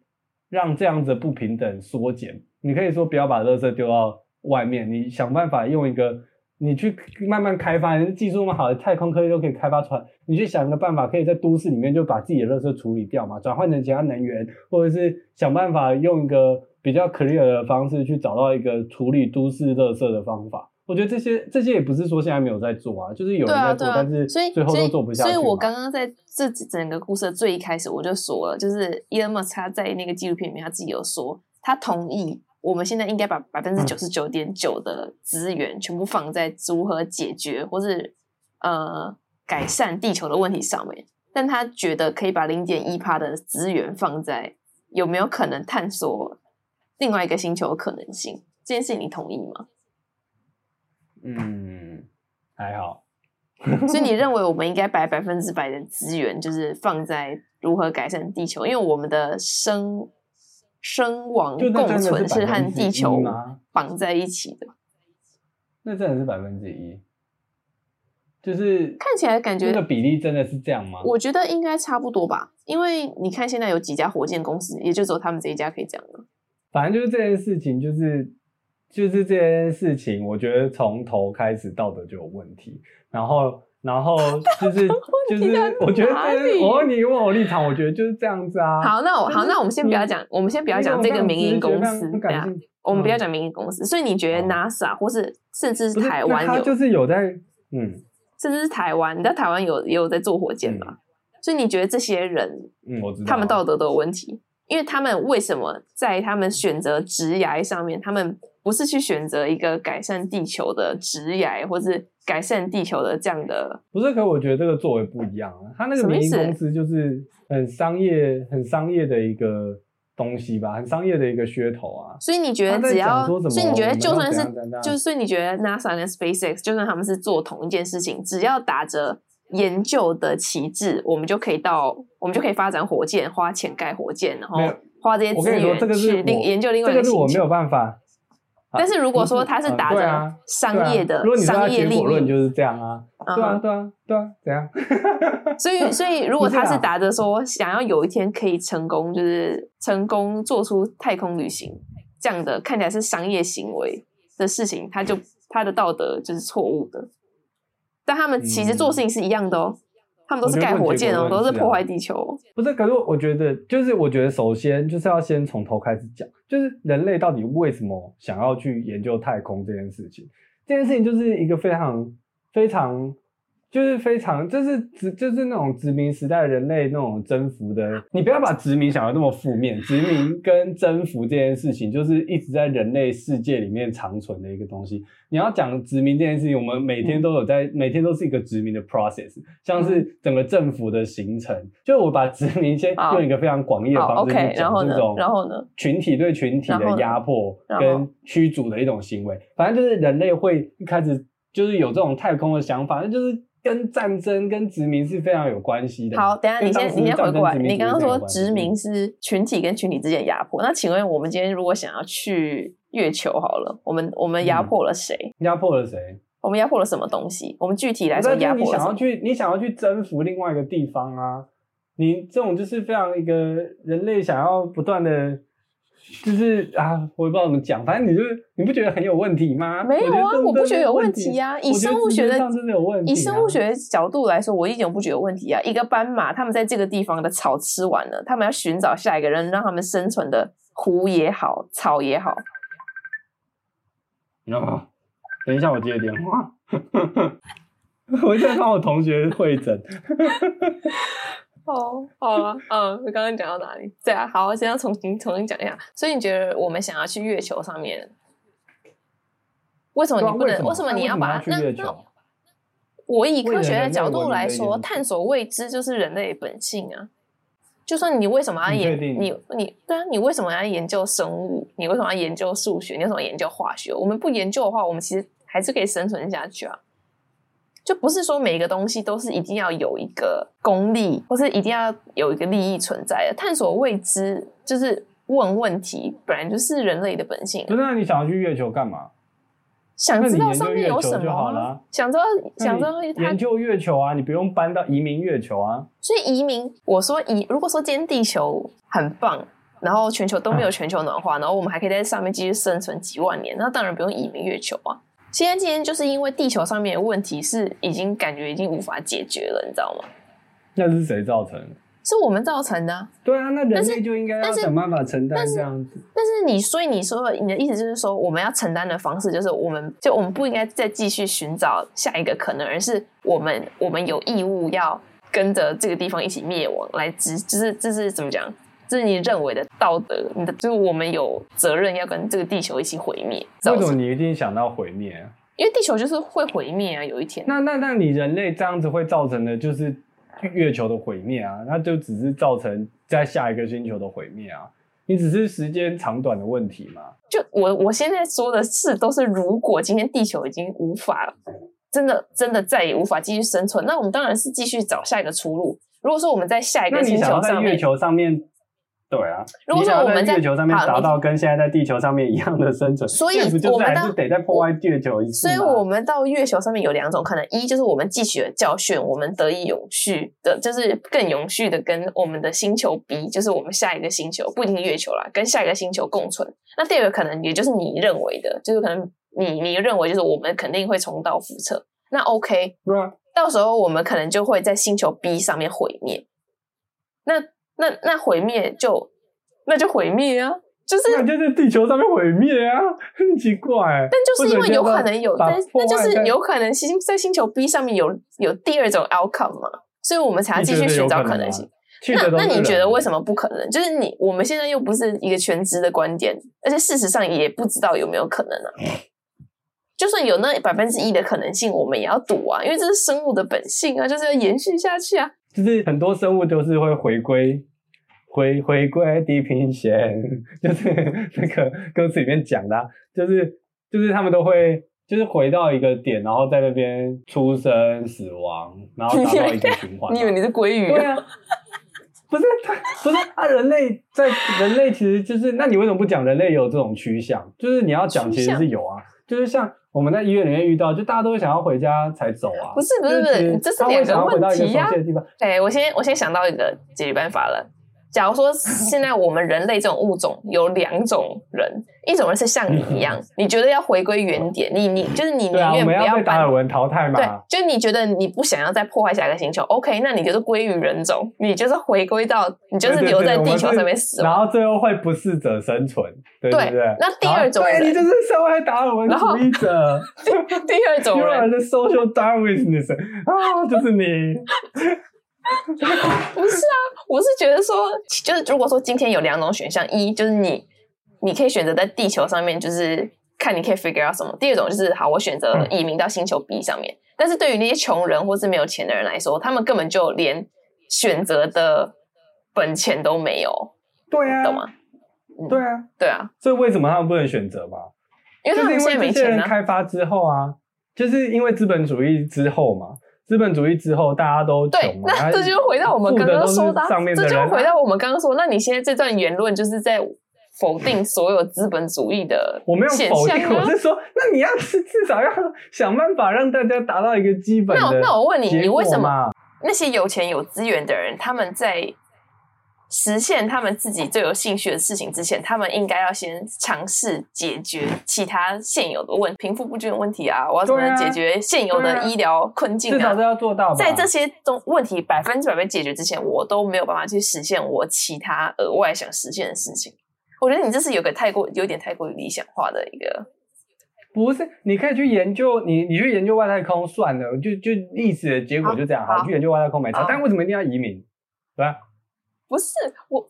让这样子不平等缩减？你可以说不要把垃圾丢到外面，你想办法用一个。你去慢慢开发，人家技术那么好的太空科技都可以开发出来。你去想一个办法，可以在都市里面就把自己的垃圾处理掉嘛，转换成其他能源，或者是想办法用一个比较 clear 的方式去找到一个处理都市垃圾的方法。我觉得这些这些也不是说现在没有在做啊，就是有人在做，啊啊、但是最后都做不下去。所以，所以我刚刚在这整个故事的最一开始我就说了，就是 Elon Musk 他在那个纪录片里面他自己有说，他同意。我们现在应该把百分之九十九点九的资源全部放在如何解决或是呃改善地球的问题上面，但他觉得可以把零点一趴的资源放在有没有可能探索另外一个星球的可能性这件事情，你同意吗？嗯，还好。所以你认为我们应该把百分之百的资源就是放在如何改善地球，因为我们的生。生亡共存是和地球绑在一起的，那真的是百分之一，就是看起来感觉这个比例真的是这样吗？我觉得应该差不多吧，因为你看现在有几家火箭公司，也就只有他们这一家可以这样了。反正就是这件事情，就是就是这件事情，我觉得从头开始道德就有问题，然后。然后就是 就是，我觉得我问你问我立场，我觉得就是这样子啊。好，那我好，那我们先不要讲，我们先不要讲这个民营公司，对啊，我们不要讲民营公司。所以你觉得 NASA 或是甚至是台湾有，就是有在嗯，甚至是台湾，你知道台湾有也有在做火箭嘛？所以你觉得这些人，嗯，我知道，他们道德都有问题，因为他们为什么在他们选择职涯上面，他们不是去选择一个改善地球的职涯，或是？改善地球的这样的不是，可我觉得这个作为不一样啊。他那个民营公司就是很商业、很商业的一个东西吧，很商业的一个噱头啊。所以你觉得只要，所以你觉得就算是，就所以你觉得 NASA 跟 SpaceX 就算他们是做同一件事情，只要打着研究的旗帜，我们就可以到，我们就可以发展火箭，花钱盖火箭，然后花这些资源去另研究另外一个。这个是我没有办法。但是如果说他是打着商业的商业利益，就是这样啊，对啊，对啊，对啊，怎样？所以，所以如果他是打着说想要有一天可以成功，就是成功做出太空旅行这样的看起来是商业行为的事情，他就他的道德就是错误的。但他们其实做事情是一样的哦。他们都是盖火箭哦，都是破坏地球。不是，可是我觉得，就是我觉得，首先就是要先从头开始讲，就是人类到底为什么想要去研究太空这件事情。这件事情就是一个非常非常。就是非常，就是殖，就是那种殖民时代人类那种征服的。你不要把殖民想的那么负面，殖民跟征服这件事情，就是一直在人类世界里面长存的一个东西。你要讲殖民这件事情，我们每天都有在，每天都是一个殖民的 process，像是整个政府的形成。就我把殖民先用一个非常广义的方式去讲这种，然后呢，群体对群体的压迫跟驱逐的一种行为。反正就是人类会一开始就是有这种太空的想法，那就是。跟战争、跟殖民是非常有关系的。好，等下你先，你先回过来。你刚刚说殖民是群体跟群体之间压迫，那请问我们今天如果想要去月球，好了，我们我们压迫了谁？压迫了谁？我们压迫了什么东西？我们具体来说压迫了什么？你想要去，你想要去征服另外一个地方啊？你这种就是非常一个人类想要不断的。就是啊，我也不知道怎么讲，反正你就是你不觉得很有问题吗？没有啊，我，我不觉得有问题啊。以生物学的，真的有问题啊，以生物学角度来说，我一点不觉得有问题啊。一个斑马，他们在这个地方的草吃完了，他们要寻找下一个人，让他们生存的湖也好，草也好。啊，等一下，我接电话。我在帮我同学会诊。哦，好了，嗯，我刚刚讲到哪里？对啊，好，我现在重新重新讲一下。所以你觉得我们想要去月球上面，为什么你不能？为什么，为什么你要把它？那那我以科学的角度来说，探索未知就是人类本性啊。就算你为什么要研你你，你对啊，你为什么要研究生物？你为什么要研究数学？你为什么要研究化学？我们不研究的话，我们其实还是可以生存下去啊。就不是说每一个东西都是一定要有一个功利，或是一定要有一个利益存在的。探索未知就是问问题，本来就是人类的本性。不是，那你想要去月球干嘛？想知道上面有什么好了。想知道，想知道研究月球啊，你不用搬到移民月球啊。所以移民，我说移，如果说今天地球很棒，然后全球都没有全球暖化，然后我们还可以在上面继续生存几万年，那当然不用移民月球啊。现在今天就是因为地球上面的问题是已经感觉已经无法解决了，你知道吗？那是谁造成的？是我们造成的啊。对啊，那人类就应该要想办法承担这样子。但是你，所以你说你的意思就是说，我们要承担的方式就是，我们就我们不应该再继续寻找下一个可能，而是我们我们有义务要跟着这个地方一起灭亡，来直就是这是怎么讲？这是你认为的道德，你的就是我们有责任要跟这个地球一起毁灭。为什么你一定想到毁灭啊？因为地球就是会毁灭啊，有一天。那那那你人类这样子会造成的就是月球的毁灭啊，那就只是造成在下一个星球的毁灭啊，你只是时间长短的问题嘛。就我我现在说的是，都是如果今天地球已经无法真的真的再也无法继续生存，那我们当然是继续找下一个出路。如果说我们在下一个星球上面，月球上面。对啊，如果说我们在月球上面达到跟现在在地球上面一样的生存，所以我们还是得再破坏月球一次。所以我们到月球上面有两种可能：一就是我们汲取了教训，我们得以永续的，就是更永续的跟我们的星球 B，就是我们下一个星球，不一定月球啦，跟下一个星球共存。那第二个可能，也就是你认为的，就是可能你你认为就是我们肯定会重蹈覆辙。那 OK，对啊，到时候我们可能就会在星球 B 上面毁灭。那那那毁灭就那就毁灭啊，就是那就在地球上面毁灭啊，很奇怪。但就是因为有可能有在，那就是有可能星在星球 B 上面有有第二种 outcome 嘛，所以我们才要继续寻找可能性。那那你觉得为什么不可能？就是你我们现在又不是一个全知的观点，而且事实上也不知道有没有可能啊。就算有那百分之一的可能性，我们也要赌啊，因为这是生物的本性啊，就是要延续下去啊。就是很多生物都是会回归，回回归地平线，就是那个歌词里面讲的，啊，就是就是他们都会就是回到一个点，然后在那边出生、死亡，然后达到一个循环。你以为你是鲑鱼？对啊，不是他，不是啊，人类在人类其实就是，那你为什么不讲人类有这种趋向？就是你要讲，其实是有啊，就是像。我们在医院里面遇到，就大家都会想要回家才走啊。不是不是不是，这是两个问题呀。哎，我先我先想到一个解决办法了。假如说现在我们人类这种物种有两种人，一种人是像你一样，你觉得要回归原点，你你就是你宁愿不要被达尔文淘汰嘛？对，就你觉得你不想要再破坏下一个星球，OK？那你就是归于人种，你就是回归到你就是留在地球上面死，然后最后会不适者生存，对不对？那第二种人，你就是社会达尔文主义者。第二种人 是 social Darwinism 啊，就是你。不是啊，我是觉得说，就是如果说今天有两种选项，一就是你，你可以选择在地球上面，就是看你可以 figure out 什么；第二种就是，好，我选择移民到星球 B 上面。嗯、但是对于那些穷人或是没有钱的人来说，他们根本就连选择的本钱都没有。对啊，懂吗？对啊，对啊。所以为什么他们不能选择嘛？因为他们现在没钱开发之后啊，就是因为资本主义之后嘛。资本主义之后，大家都对，那这就回到我们刚刚说的，上面的这就回到我们刚刚说。那你现在这段言论就是在否定所有资本主义的、啊？我没有否定，我是说，那你要是至少要想办法让大家达到一个基本的。那那我问你，你为什么那些有钱有资源的人，他们在？实现他们自己最有兴趣的事情之前，他们应该要先尝试解决其他现有的问题，贫富不均的问题啊，我要怎么解决现有的医疗困境啊？至少都要做到。在这些东问题百分之百被解决之前，我都没有办法去实现我其他额外想实现的事情。我觉得你这是有个太过，有点太过于理想化的一个。不是，你可以去研究，你你去研究外太空算了，就就历史的结果就这样，好，好，去研究外太空没差。但为什么一定要移民？对吧？不是我，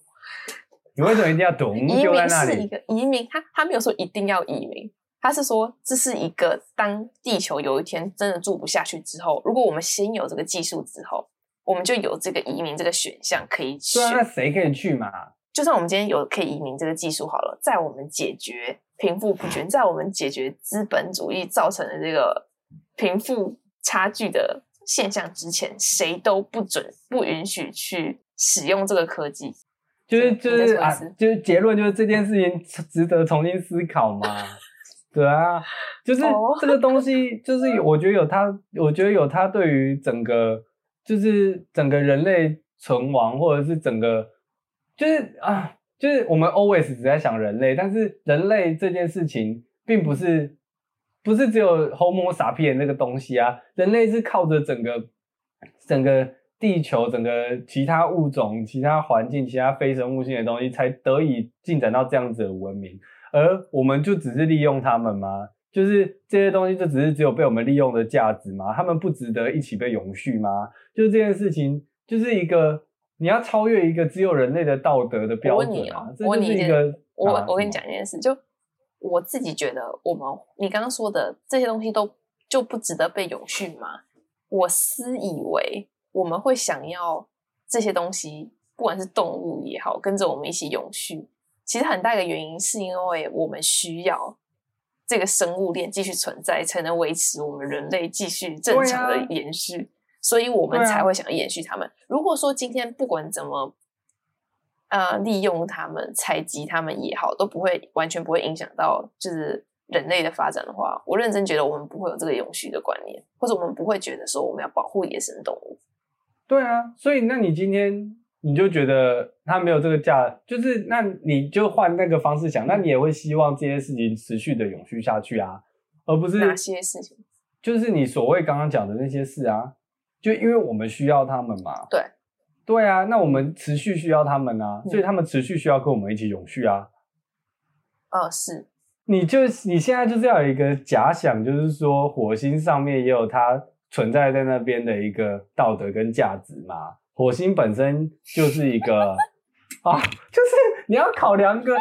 你为什么一定要懂？移民是一个移民，他他没有说一定要移民，他是说这是一个当地球有一天真的住不下去之后，如果我们先有这个技术之后，我们就有这个移民这个选项可以去。对啊，那谁可以去嘛？就算我们今天有可以移民这个技术好了，在我们解决贫富不均，在我们解决资本主义造成的这个贫富差距的现象之前，谁都不准不允许去使用这个科技。就是就是啊，就是结论就是这件事情值得重新思考嘛。对啊，就是这个东西，就是 我觉得有它，我觉得有它对于整个就是整个人类存亡，或者是整个就是啊。就是我们 always 只在想人类，但是人类这件事情并不是不是只有 Homo sapien 那个东西啊，人类是靠着整个整个地球、整个其他物种、其他环境、其他非生物性的东西，才得以进展到这样子的文明，而我们就只是利用他们吗？就是这些东西就只是只有被我们利用的价值吗？他们不值得一起被永续吗？就是这件事情，就是一个。你要超越一个只有人类的道德的标准啊！我问你哦，我问你一个，我我跟你讲一件事，就我自己觉得，我们你刚刚说的这些东西都就不值得被永续吗？我私以为我们会想要这些东西，不管是动物也好，跟着我们一起永续，其实很大一个原因是因为我们需要这个生物链继续存在，才能维持我们人类继续正常的延续。所以我们才会想要延续它们。啊、如果说今天不管怎么，呃，利用它们、采集它们也好，都不会完全不会影响到就是人类的发展的话，我认真觉得我们不会有这个永续的观念，或者我们不会觉得说我们要保护野生动物。对啊，所以那你今天你就觉得他没有这个价，就是那你就换那个方式想，那你也会希望这些事情持续的永续下去啊，而不是哪些事情？就是你所谓刚刚讲的那些事啊。就因为我们需要他们嘛，对，对啊，那我们持续需要他们啊，嗯、所以他们持续需要跟我们一起永续啊。哦，是，你就你现在就是要有一个假想，就是说火星上面也有它存在在那边的一个道德跟价值嘛。火星本身就是一个 啊，就是你要考量一个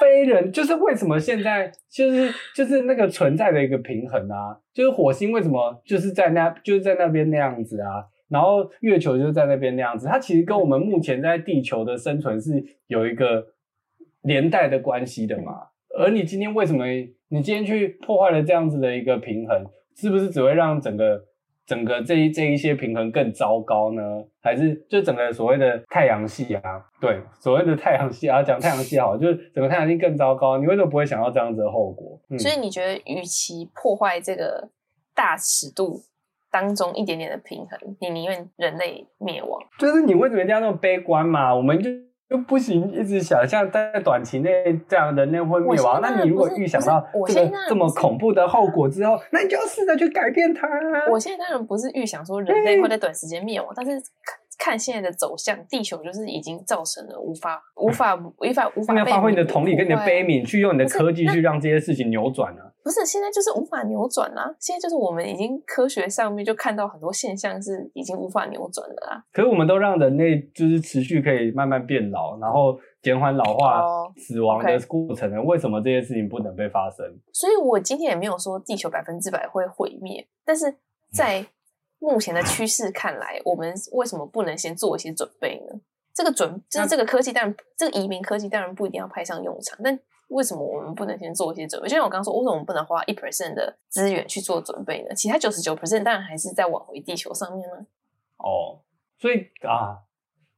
非人，就是为什么现在就是就是那个存在的一个平衡啊。就是火星为什么就是在那就是在那边那样子啊，然后月球就是在那边那样子，它其实跟我们目前在地球的生存是有一个连带的关系的嘛。而你今天为什么你今天去破坏了这样子的一个平衡，是不是只会让整个？整个这一这一些平衡更糟糕呢？还是就整个所谓的太阳系啊？对，所谓的太阳系啊，讲太阳系好，就是整个太阳系更糟糕。你为什么不会想到这样子的后果？嗯、所以你觉得，与其破坏这个大尺度当中一点点的平衡，你宁愿人类灭亡？就是你为什么一定要那么悲观嘛？我们就。就不行，一直想象在短期内这样人类会灭亡。那你如果预想到这个这么恐怖的后果之后，那你就要试着去改变它。我现在当然不是预想说人类会在短时间灭亡，但是看现在的走向，地球就是已经造成了无法无法无 法无法。要发挥你的同理跟你的悲悯，去用你的科技去让这些事情扭转啊。不是，现在就是无法扭转啦、啊。现在就是我们已经科学上面就看到很多现象是已经无法扭转的啦。可是我们都让人类就是持续可以慢慢变老，然后减缓老化、死亡的过程呢？为什么这些事情不能被发生？所以我今天也没有说地球百分之百会毁灭，但是在目前的趋势看来，我们为什么不能先做一些准备呢？这个准就是这个科技，当然这个移民科技当然不一定要派上用场，但。为什么我们不能先做一些准备？就像我刚刚说，为什么我们不能花一 percent 的资源去做准备呢？其他九十九 percent 当然还是在挽回地球上面呢。哦，所以啊，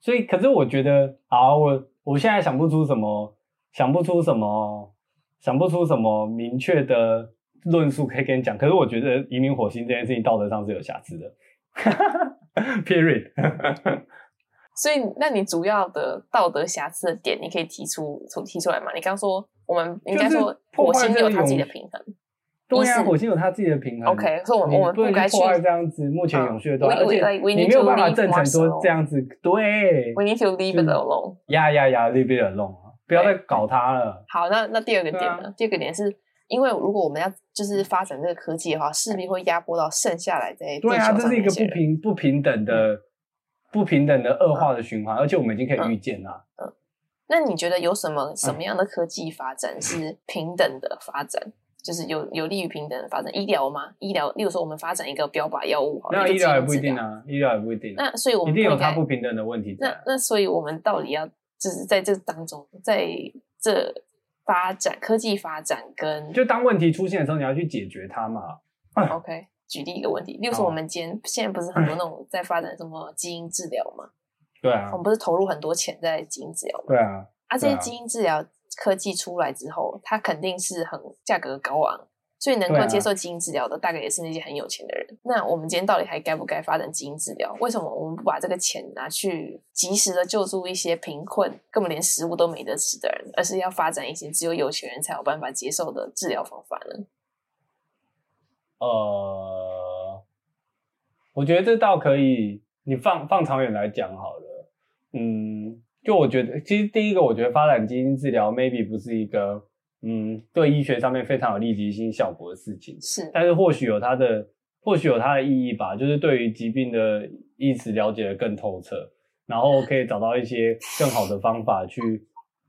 所以可是我觉得，啊，我我现在想不出什么，想不出什么，想不出什么明确的论述可以跟你讲。可是我觉得移民火星这件事情道德上是有瑕疵的。Period。所以，那你主要的道德瑕疵的点，你可以提出提出来吗？你刚说我们应该说火星有它自己的平衡，对呀，火星有它自己的平衡。OK，所以我们我们不该去破坏这样子目前永续的东西，而且你没有办法证成说这样子对。We need to leave it alone。呀呀呀，leave it alone，不要再搞它了。好，那那第二个点呢？第二个点是因为如果我们要就是发展这个科技的话，势必会压迫到剩下来的。对啊，这是一个不平不平等的。不平等的恶化的循环，嗯、而且我们已经可以预见了。嗯，那你觉得有什么什么样的科技发展是平等的发展？嗯、就是有有利于平等的发展？医疗吗？医疗，例如说我们发展一个标靶药物，那医疗也不一定啊，医疗也不一定。那所以我们一定有它不平等的问题。那那所以我们到底要就是在这当中，在这发展科技发展跟就当问题出现的时候，你要去解决它嘛。OK。举例一个问题，例如说我们今天现在不是很多那种在发展什么基因治疗嘛？对啊，我们不是投入很多钱在基因治疗吗？对啊，啊，这些基因治疗科技出来之后，它肯定是很价格高昂，所以能够接受基因治疗的大概也是那些很有钱的人。那我们今天到底还该不该发展基因治疗？为什么我们不把这个钱拿去及时的救助一些贫困、根本连食物都没得吃的人，而是要发展一些只有有钱人才有办法接受的治疗方法呢？呃，我觉得这倒可以，你放放长远来讲好了。嗯，就我觉得，其实第一个，我觉得发展基因治疗 maybe 不是一个，嗯，对医学上面非常有立即性效果的事情。是，但是或许有它的，或许有它的意义吧，就是对于疾病的意识了解的更透彻，然后可以找到一些更好的方法去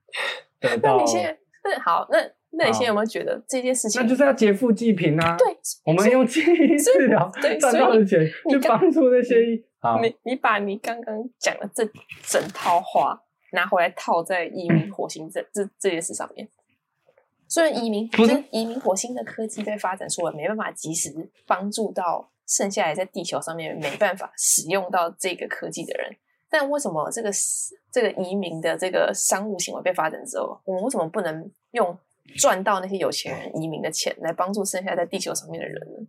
得到。那你现在，那好，那。那你现在有没有觉得这件事情？那就是要劫富济贫啊！对，我们用基因治疗赚到的钱去帮助那些。你你把你刚刚讲的这整套话拿回来套在移民 火星这这这件事上面。虽然移民不是移民火星的科技被发展出来，没办法及时帮助到剩下来在地球上面没办法使用到这个科技的人，但为什么这个这个移民的这个商务行为被发展之后，我们为什么不能用？赚到那些有钱人移民的钱，来帮助剩下在地球上面的人呢？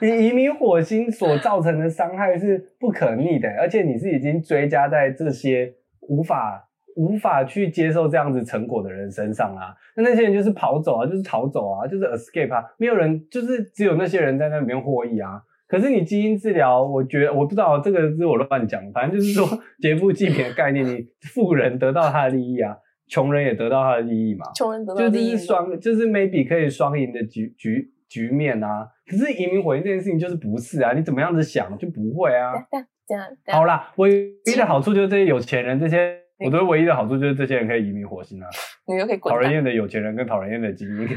你移民火星所造成的伤害是不可逆的，而且你是已经追加在这些无法无法去接受这样子成果的人身上啊。那那些人就是跑走啊，就是逃走啊，就是 escape 啊，没有人，就是只有那些人在那边获益啊。可是你基因治疗，我觉得我不知道这个是我乱讲，反正就是说 劫富济贫的概念，你富人得到他的利益啊。穷人也得到他的利益嘛？穷人得到利益就是双，就是 maybe 可以双赢的局局局面啊。可是移民火星这件事情就是不是啊？你怎么样子想就不会啊？这样好啦，唯一的好处就是这些有钱人，这些我觉得唯一的好处就是这些人可以移民火星啊。你就可以滚。讨人厌的有钱人跟讨人厌的精英。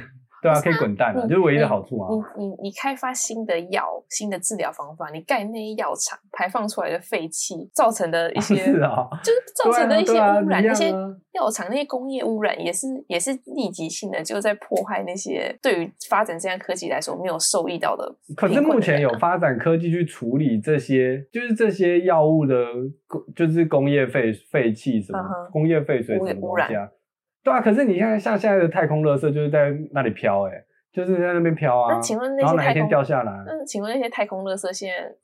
对啊，可以滚蛋啊，就是唯一的好处啊。你你你开发新的药、新的治疗方法，你盖那些药厂排放出来的废气造成的一些，是啊，就是造成的一些污染，那些药厂那些工业污染也是也是立即性的，就在破坏那些对于发展这样科技来说没有受益到的。可是目前有发展科技去处理这些，就是这些药物的工，就是工业废废气什么工业废水什么东西啊。对啊，可是你看，像现在的太空垃圾就是在那里飘，哎，就是在那边飘啊。那请问那些太空哪一天掉下来？那请问那些太空垃圾现在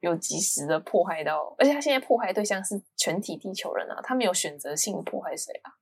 有及时的迫害到？而且它现在迫害对象是全体地球人啊，他没有选择性的迫害谁啊？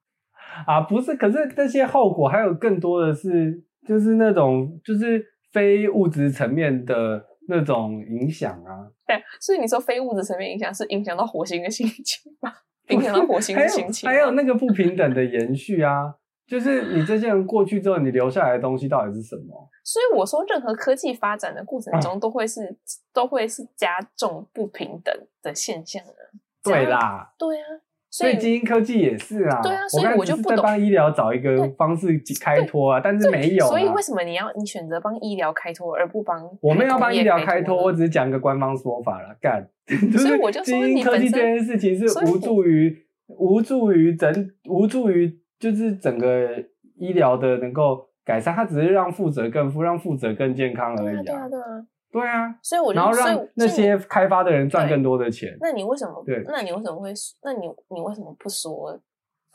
啊，不是，可是这些后果还有更多的是，就是那种就是非物质层面的那种影响啊。对，所以你说非物质层面影响是影响到火星的心情吗？影响到火星的心情，还有还有那个不平等的延续啊，就是你这些人过去之后，你留下来的东西到底是什么？所以我说，任何科技发展的过程中，都会是、嗯、都会是加重不平等的现象的。对啦，对啊。所以基因科技也是啊，对啊，所以我就不帮医疗找一个方式开脱啊，但是没有。所以为什么你要你选择帮医疗开脱，而不帮？我没有帮医疗开脱，我只是讲一个官方说法了，干。所以我就说，基因科技这件事情是无助于无助于整无助于就是整个医疗的能够改善，它只是让负责更富，让负责更健康而已啊。对啊，对啊。对啊，所以我就然后让那些开发的人赚更多的钱。那你为什么？对，那你为什么会？那你你为什么不说？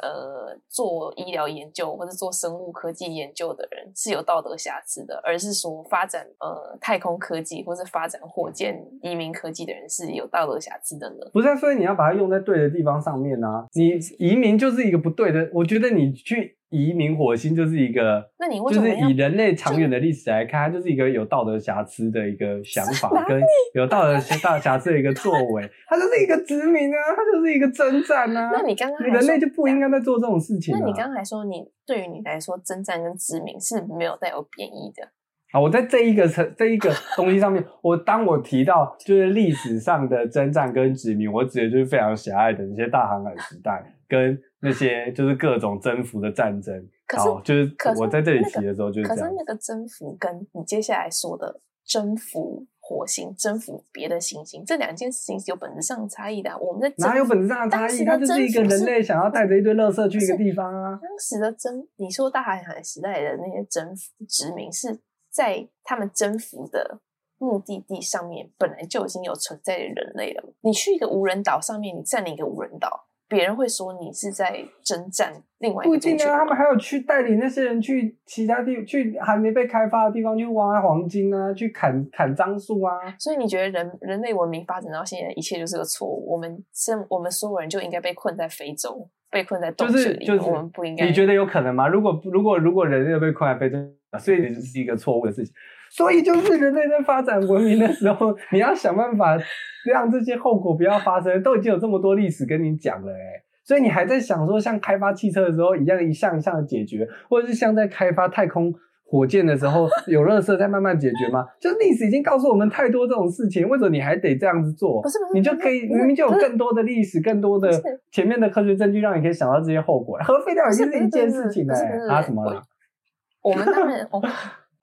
呃，做医疗研究或者做生物科技研究的人是有道德瑕疵的，而是说发展呃太空科技或者发展火箭移民科技的人是有道德瑕疵的呢？不是，所以你要把它用在对的地方上面啊！你移民就是一个不对的，我觉得你去。移民火星就是一个，那你为什么就是以人类长远的历史来看，它就是一个有道德瑕疵的一个想法，跟有道德大瑕疵的一个作为，它就是一个殖民啊，它就是一个征战啊。那你刚刚人类就不应该在做这种事情啊。那你刚刚还说，你对于你来说，征战跟殖民是没有带有贬义的。啊，我在这一个层这一个 东西上面，我当我提到就是历史上的征战跟殖民，我指的就是非常狭隘的那些大航海时代跟那些就是各种征服的战争。可是，就是我在这里提的时候就是。可是那个征服跟你接下来说的征服。火星征服别的行星，这两件事情是有本质上的差异的、啊。我们在哪有本质上的差异？它就是一个人类想要带着一堆垃圾去一个地方啊。当时的征，你说大航海时代的那些征服殖民，是在他们征服的目的地上面本来就已经有存在的人类了。你去一个无人岛上面，你占领一个无人岛。别人会说你是在征战另外一个。不一定啊，他们还有去带领那些人去其他地，去还没被开发的地方去挖黄金啊，去砍砍樟树啊。所以你觉得人人类文明发展到现在，一切就是个错误？我们是，我们所有人就应该被困在非洲，被困在洞穴里。就是我们不应该。你觉得有可能吗？如果如果如果人类被困在非洲，所以这是一个错误的事情。所以就是人类在发展文明的时候，你要想办法让这些后果不要发生。都已经有这么多历史跟你讲了，哎，所以你还在想说像开发汽车的时候一样一项一项的解决，或者是像在开发太空火箭的时候有热色在慢慢解决吗？就历史已经告诉我们太多这种事情，为什么你还得这样子做？不是不是，你就可以明明就有更多的历史、更多的前面的科学证据，让你可以想到这些后果。核废料已经是一件事情了，啊什么了？我们当然。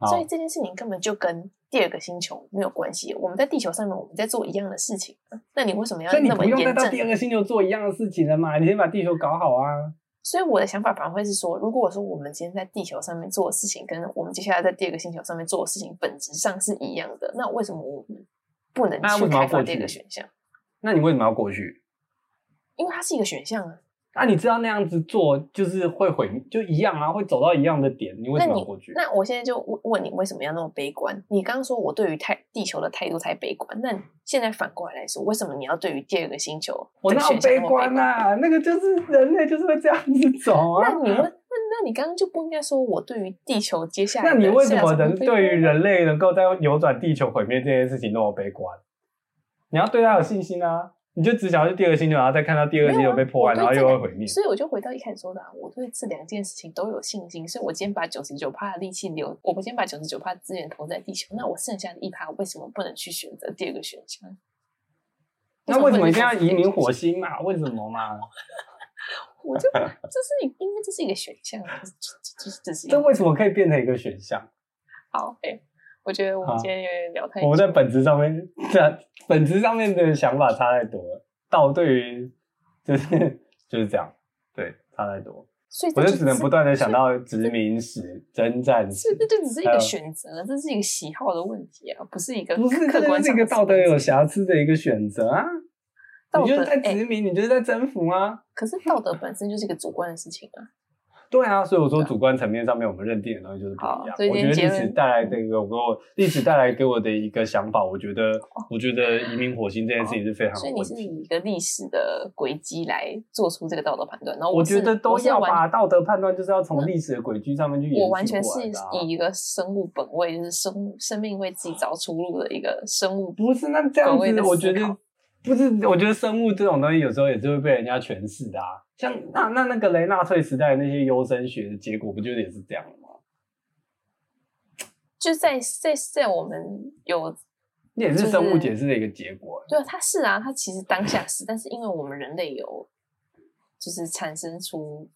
所以这件事情根本就跟第二个星球没有关系。我们在地球上面，我们在做一样的事情。那你为什么要那么严正？所以你不用再到第二个星球做一样的事情了嘛？你先把地球搞好啊。所以我的想法反而会是说，如果我说我们今天在地球上面做的事情，跟我们接下来在第二个星球上面做的事情本质上是一样的，那为什么我们不能去开发这个选项？那你为什么要过去？因为它是一个选项啊。那、啊、你知道那样子做就是会毁，就一样啊，会走到一样的点。你为什么要过去？那，那我现在就问问你，为什么要那么悲观？你刚刚说我对于太地球的态度太悲观，那现在反过来来说，为什么你要对于第二个星球？我哪有悲观啊？那个就是人类就是会这样子走啊。那你问，那那你刚刚就不应该说我对于地球接下来？那你为什么能对于人类能够在扭转地球毁灭这件事情那么悲观？你要对他有信心啊。你就只想要去第二个星球，然后再看到第二个星球被破坏，啊、然后又会毁灭。所以我就回到一开始说的，啊，我对这两件事情都有信心。所以我今天把九十九趴的力气留，我今天把九十九趴的资源投在地球，那我剩下的一趴为什么不能去选择第二个选项？那 为什么一定要移民火星嘛？为什么嘛？我就这是因为这是一个选项，这是这是 这为什么可以变成一个选项？好，哎。我觉得我们今天有点聊太久。我们在本质上面，在本质上面的想法差太多了。道对于就是 就是这样，对，差太多。所以我就只能不断的想到殖民史、征战史。这这只是一个选择，这是一个喜好的问题啊，不是一个不是客观是一个道德有瑕疵的一个选择啊。你就是在殖民，你就是在征服啊。可是道德本身就是一个主观的事情啊。对啊，所以我说主观层面上面我们认定的东西就是不一样。我觉得历史带来这个给我历史带来给我的一个想法，我觉得我觉得移民火星这件事情是非常。所以你是以一个历史的轨迹来做出这个道德判断，然后我觉得都要把道德判断就是要从历史的轨迹上面去演。我完全是以一个生物本位，就是生物生命为自己找出路的一个生物。不是那这样子，我觉得不是，我觉得生物这种东西有时候也是会被人家诠释的啊。像那那那个雷纳粹时代的那些优生学的结果，不就也是这样吗？就在在在我们有，那也是生物解释的一个结果。对，它是啊，它其实当下是，但是因为我们人类有，就是产生出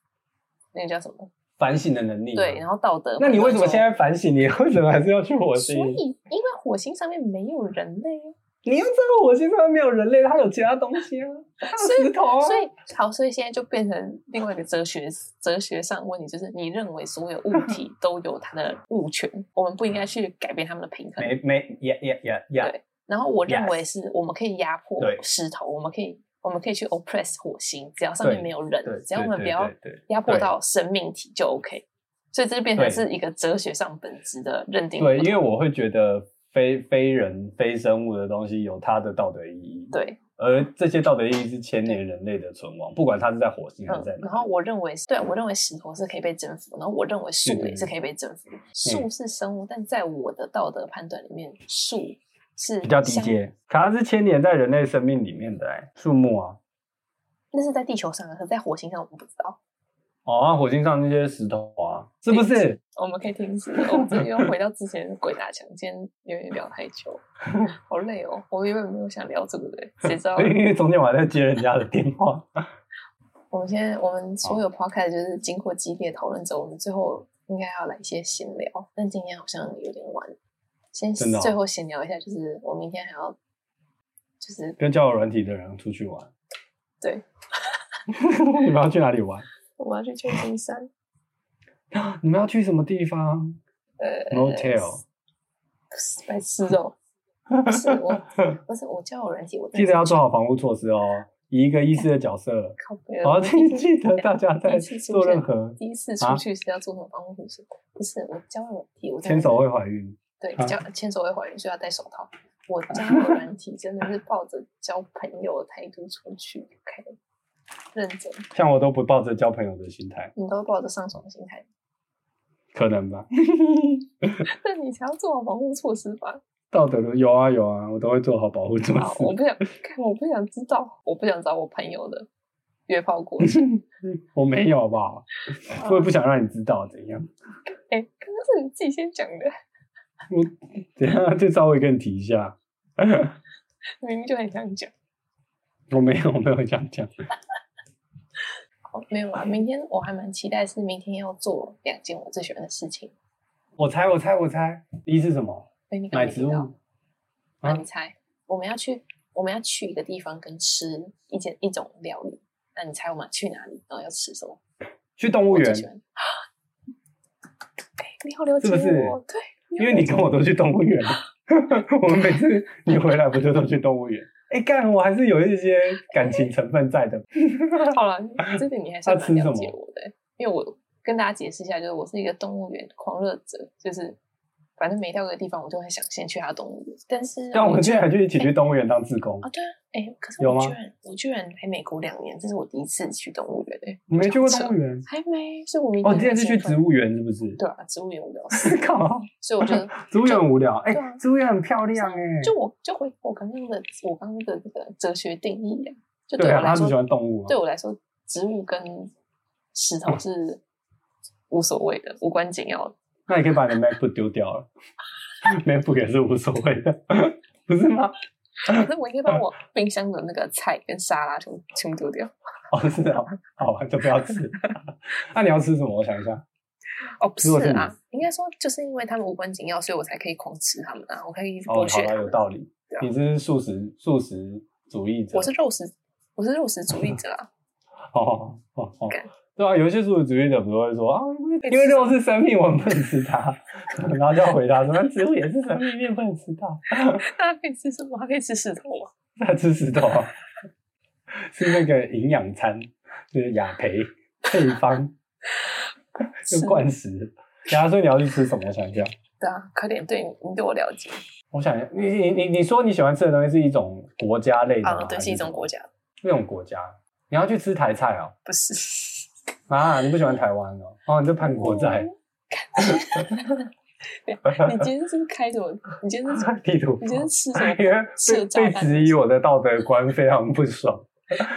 那个叫什么反省的能力。对，然后道德。那你为什么现在反省？你为什么还是要去火星？所以，因为火星上面没有人类。你又知道火星上面没有人类，它有其他东西啊，它有石头啊。所以好，所以现在就变成另外一个哲学哲学上问题，就是你认为所有物 体都有它的物权，我们不应该去改变它们的平衡。没没呀呀呀呀。对，然后我认为是我们可以压迫石头，我们可以我们可以去 oppress 火星，只要上面没有人，只要我们不要压迫到生命体就 OK。所以这就变成是一个哲学上本质的认定。对，因为我会觉得。非非人非生物的东西有它的道德意义，对，而这些道德意义是牵连人类的存亡，不管它是在火星还是在哪、嗯。然后我认为，对，我认为石头是可以被征服，然后我认为树也是可以被征服。树、嗯、是生物，但在我的道德判断里面，树是比较低阶，可它是牵连在人类生命里面的、欸，树木啊，那是在地球上的，可是在火星上我们不知道。哦，啊、火星上那些石头啊，是不是？我们可以停止。我们这又回到之前的鬼打墙，今天有点聊太久，好累哦。我原本没有想聊这个的，谁知道？因为中间我还在接人家的电话。我们现在，我们所有 podcast 就是经过激烈讨论之后，我们最后应该要来一些闲聊。但今天好像有点晚，先最后闲聊一下，就是我明天还要，就是跟交友软体的人出去玩。对，你们要去哪里玩？我要去 旧金山。你们要去什么地方？呃，motel。不是白痴哦，不是我，不是我交友软体，我记得要做好防护措施哦。以一个医师的角色，好，请记得大家在做任何第一次出去是要做什么防护措施？不是我交友软体，我牵手会怀孕。对，交牵手会怀孕，所以要戴手套。我交友软体真的是抱着交朋友的态度出去，OK，认真。像我都不抱着交朋友的心态，你都抱着上床的心态，可能吧？那你才要做好保护措施吧？道德的有啊有啊，我都会做好保护措施。我不想看，我不想知道，我不想找我朋友的约炮过程。我没有，好不好？我也不想让你知道怎样。哎、欸，刚刚是你自己先讲的。我等下就稍微跟你提一下。明明就很想讲。我没有，我没有这样讲。好，没有啊。明天我还蛮期待，是明天要做两件我最喜欢的事情。我猜，我猜，我猜，第一是什么？买植物，那你猜？啊、我们要去，我们要去一个地方跟吃一件一种料理。那你猜我们去哪里？然后要吃什么？去动物园。哎，你好了解我，是不是？对，因为你跟我都去动物园。我们每次你回来不就都去动物园？哎，干，我还是有一些感情成分在的。好了，这点你还 是蛮了解我的，因为我跟大家解释一下，就是我是一个动物园狂热者，就是。反正每到一个地方，我就会想先去他动物园。但是，但我们居然还就一起去动物园当志工啊？对啊，哎，可是我居然我居然来美国两年，这是我第一次去动物园哎！你没去过动物园？还没，是我明哦，你之前是去植物园是不是？对啊，植物园无聊 死，靠！所以我觉得 植物园很无聊。哎，植物园很漂亮哎！就我就回我刚刚的我刚刚的这个哲学定义呀，就对我来说，喜欢动物。对我来说，植物跟石头是无所谓的，无关紧要的。那你可以把你的 MacBook 丢掉了。MacBook 也是无所谓的，不是吗？可是我应该把我冰箱的那个菜跟沙拉全全部丢掉。哦，是啊，好吧，就不要吃。那你要吃什么？我想一下。哦，不是啊，应该说就是因为他们无关紧要，所以我才可以狂吃他们啊。我可以哦，好了，有道理。你是素食素食主义者，我是肉食，我是肉食主义者啊。哦哦哦。对啊，有一些素食主义者不是会说啊，因为肉是生命，我们不能吃它，然后就要回答说，那植物也是生命，你也不能吃它。那可以吃什么？它可以吃石头吗？它吃石头啊，是那个营养餐，就是雅培配方，就灌食。然后说你要去吃什么？我想一下。对啊，快点，对你，你对我了解。我想一下，你你你你说你喜欢吃的东西是一种国家类的啊？对，是一种国家。那种国家，你要去吃台菜哦？不是。啊，你不喜欢台湾哦？哦，你在叛国仔。你今天是不是开什么？你今天是 地图？你今天吃什么？被质疑我的道德观，非常不爽。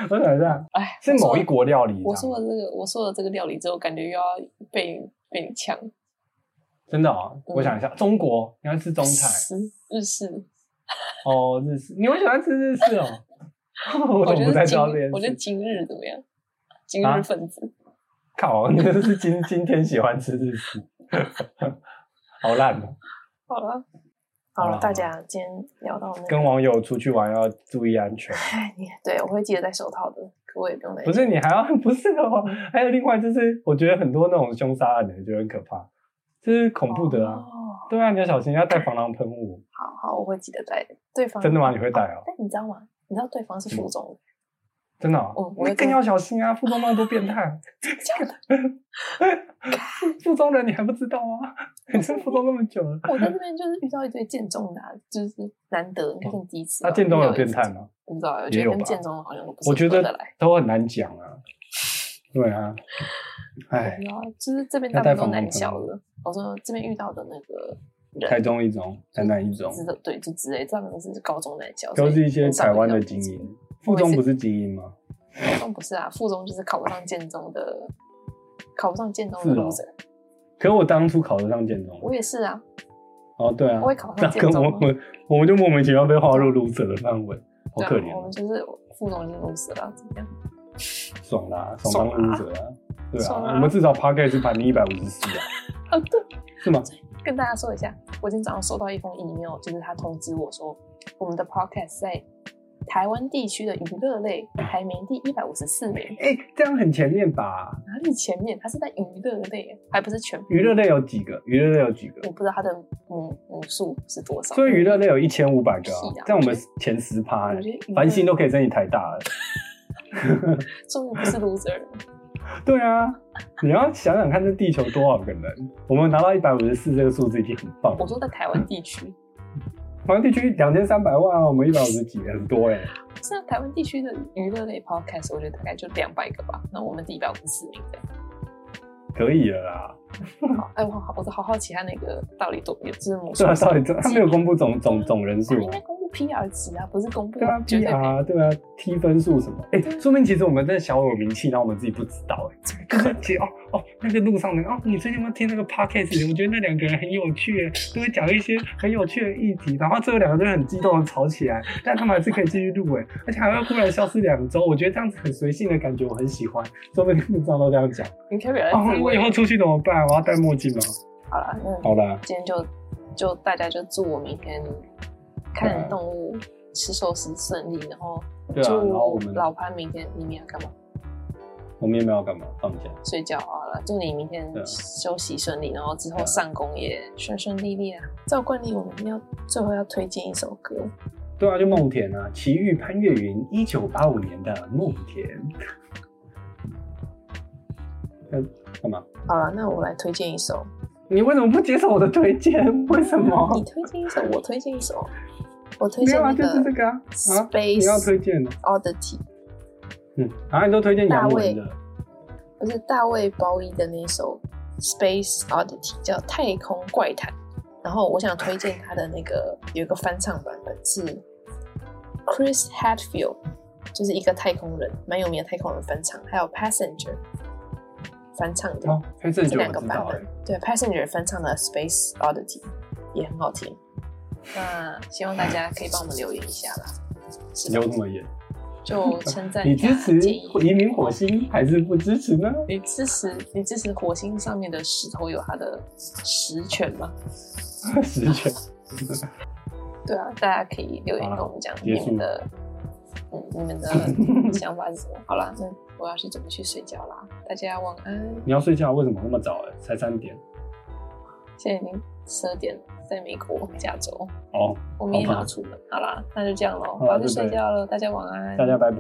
我想一下，哎，是某一国料理。我说的这个，我说的这个料理之后，感觉又要被被你呛。真的啊？我想一下，中国你要吃中菜？日式。哦，日式，你会喜欢吃日式哦？我觉得今我觉得今日怎么样？今日分子。靠！你 是今今天喜欢吃日式，好烂哦。好了，好了，大家今天聊到那，跟网友出去玩要注意安全。哎，你对我会记得戴手套的，可我也不用戴。不是你还要 不是的话，还有另外就是，我觉得很多那种凶杀案的就很可怕，这是恐怖的啊。对啊，你要小心，要带防狼喷雾。好好，我会记得带。对方真的吗？你会带哦？但你知道吗？你知道对方是副总。真的、喔，我我更要小心啊！附中那么多变态，真的。附中人你还不知道吗？你在附中那么久了，我在这边就是遇到一堆建中的，就是难得，你看第一次。那建中有变态吗？我不知道，我觉得跟建中好像都不是。我觉得都很难讲啊。对啊，哎，就是这边大部分都难教的。我说这边遇到的那个台中一中、台南一中，对，就之类，专门是高中难教，都是一些台湾的精英。附中不是精英吗？附中不是啊，附中就是考不上建中的考不上建中的 loser。可我当初考得上建中，我也是啊。哦，对啊，我也考上建中，我们我们就莫名其妙被划入 loser 的范围，好可怜。我们就是附中的 loser 啦，怎么样？爽啦，爽当 loser 啊！对啊，我们至少 Podcast 排名一百五十四啊。啊，对，是吗？跟大家说一下，我今天早上收到一封 email，就是他通知我说，我们的 Podcast 在。台湾地区的娱乐类排名第一百五十四名，哎、欸，这样很前面吧？哪里前面？它是在娱乐类，还不是全娱乐类有几个？娱乐类有几个？我不知道它的母母数是多少。所以娱乐类有一千五百个、啊，在我，我们前十趴，繁星都可以升你台大了。终于不是 loser。对啊，你要想想看，这地球多少个人？我们拿到一百五十四这个数字已经很棒了。我说在台湾地区。台湾地区两千三百万啊，我们一百五十几，很多哎、欸。是啊，台湾地区的娱乐类 podcast，我觉得大概就两百个吧。那我们第一百五十四名的，可以了啦。好，哎，我好，我好好奇他那个到底多有字母数？对啊，到底他没有公布总总总人数。PR 值啊，不是公布对啊，PR 对啊，T 分数什么？哎、欸，说明其实我们真的小有名气，然后我们自己不知道哎、欸。哥哥姐哦哦，那个路上的哦，你最近有没有听那个 Podcast？我觉得那两个人很有趣，都会讲一些很有趣的议题，然后最后两个人很激动的吵起来，但他们还是可以继续录哎，而且还会忽然消失两周，我觉得这样子很随性的感觉，我很喜欢。说明路上都这样讲。你可以哦，我以后出去怎么办？我要戴墨镜吗？好了，嗯，好了，今天就就大家就祝我明天。看动物吃寿司顺利，然后祝老潘明天明天要干嘛？我们也没有干嘛，放假睡觉好了。祝你明天休息顺利，然后之后上工也顺顺利利啊。照惯例，我们要最后要推荐一首歌。对啊，就梦田啊，奇遇潘越云，一九八五年的梦田。干嘛？好了，那我来推荐一首。你为什么不接受我的推荐？为什么？你推荐一首，我推荐一首。我推荐那个就是这个啊，Space 你要推荐的 Oddity。嗯，好像你都推荐杨文的。不是大卫鲍伊的那首 Space Oddity 叫太空怪谈。然后我想推荐他的那个有一个翻唱版本是 Chris Hadfield，就是一个太空人，蛮有名的太空人翻唱，还有 Passenger 翻唱的，哦、这两个版本。对，Passenger 翻唱的 Space Oddity 也很好听。那希望大家可以帮我们留言一下啦。留这么严，就称赞你支持移民火星还是不支持呢？你支持你支持火星上面的石头有它的实权吗？实权。对啊，大家可以留言跟我们讲你们的，嗯，你们的 想法是什么？好啦，那我要去准备去睡觉啦。大家晚安。你要睡觉？为什么那么早？哎，才三点。现在已经十二点，在美国加州。哦，我明天要出门。好啦，那就这样喽，我要去睡觉了。大家晚安。大家拜拜。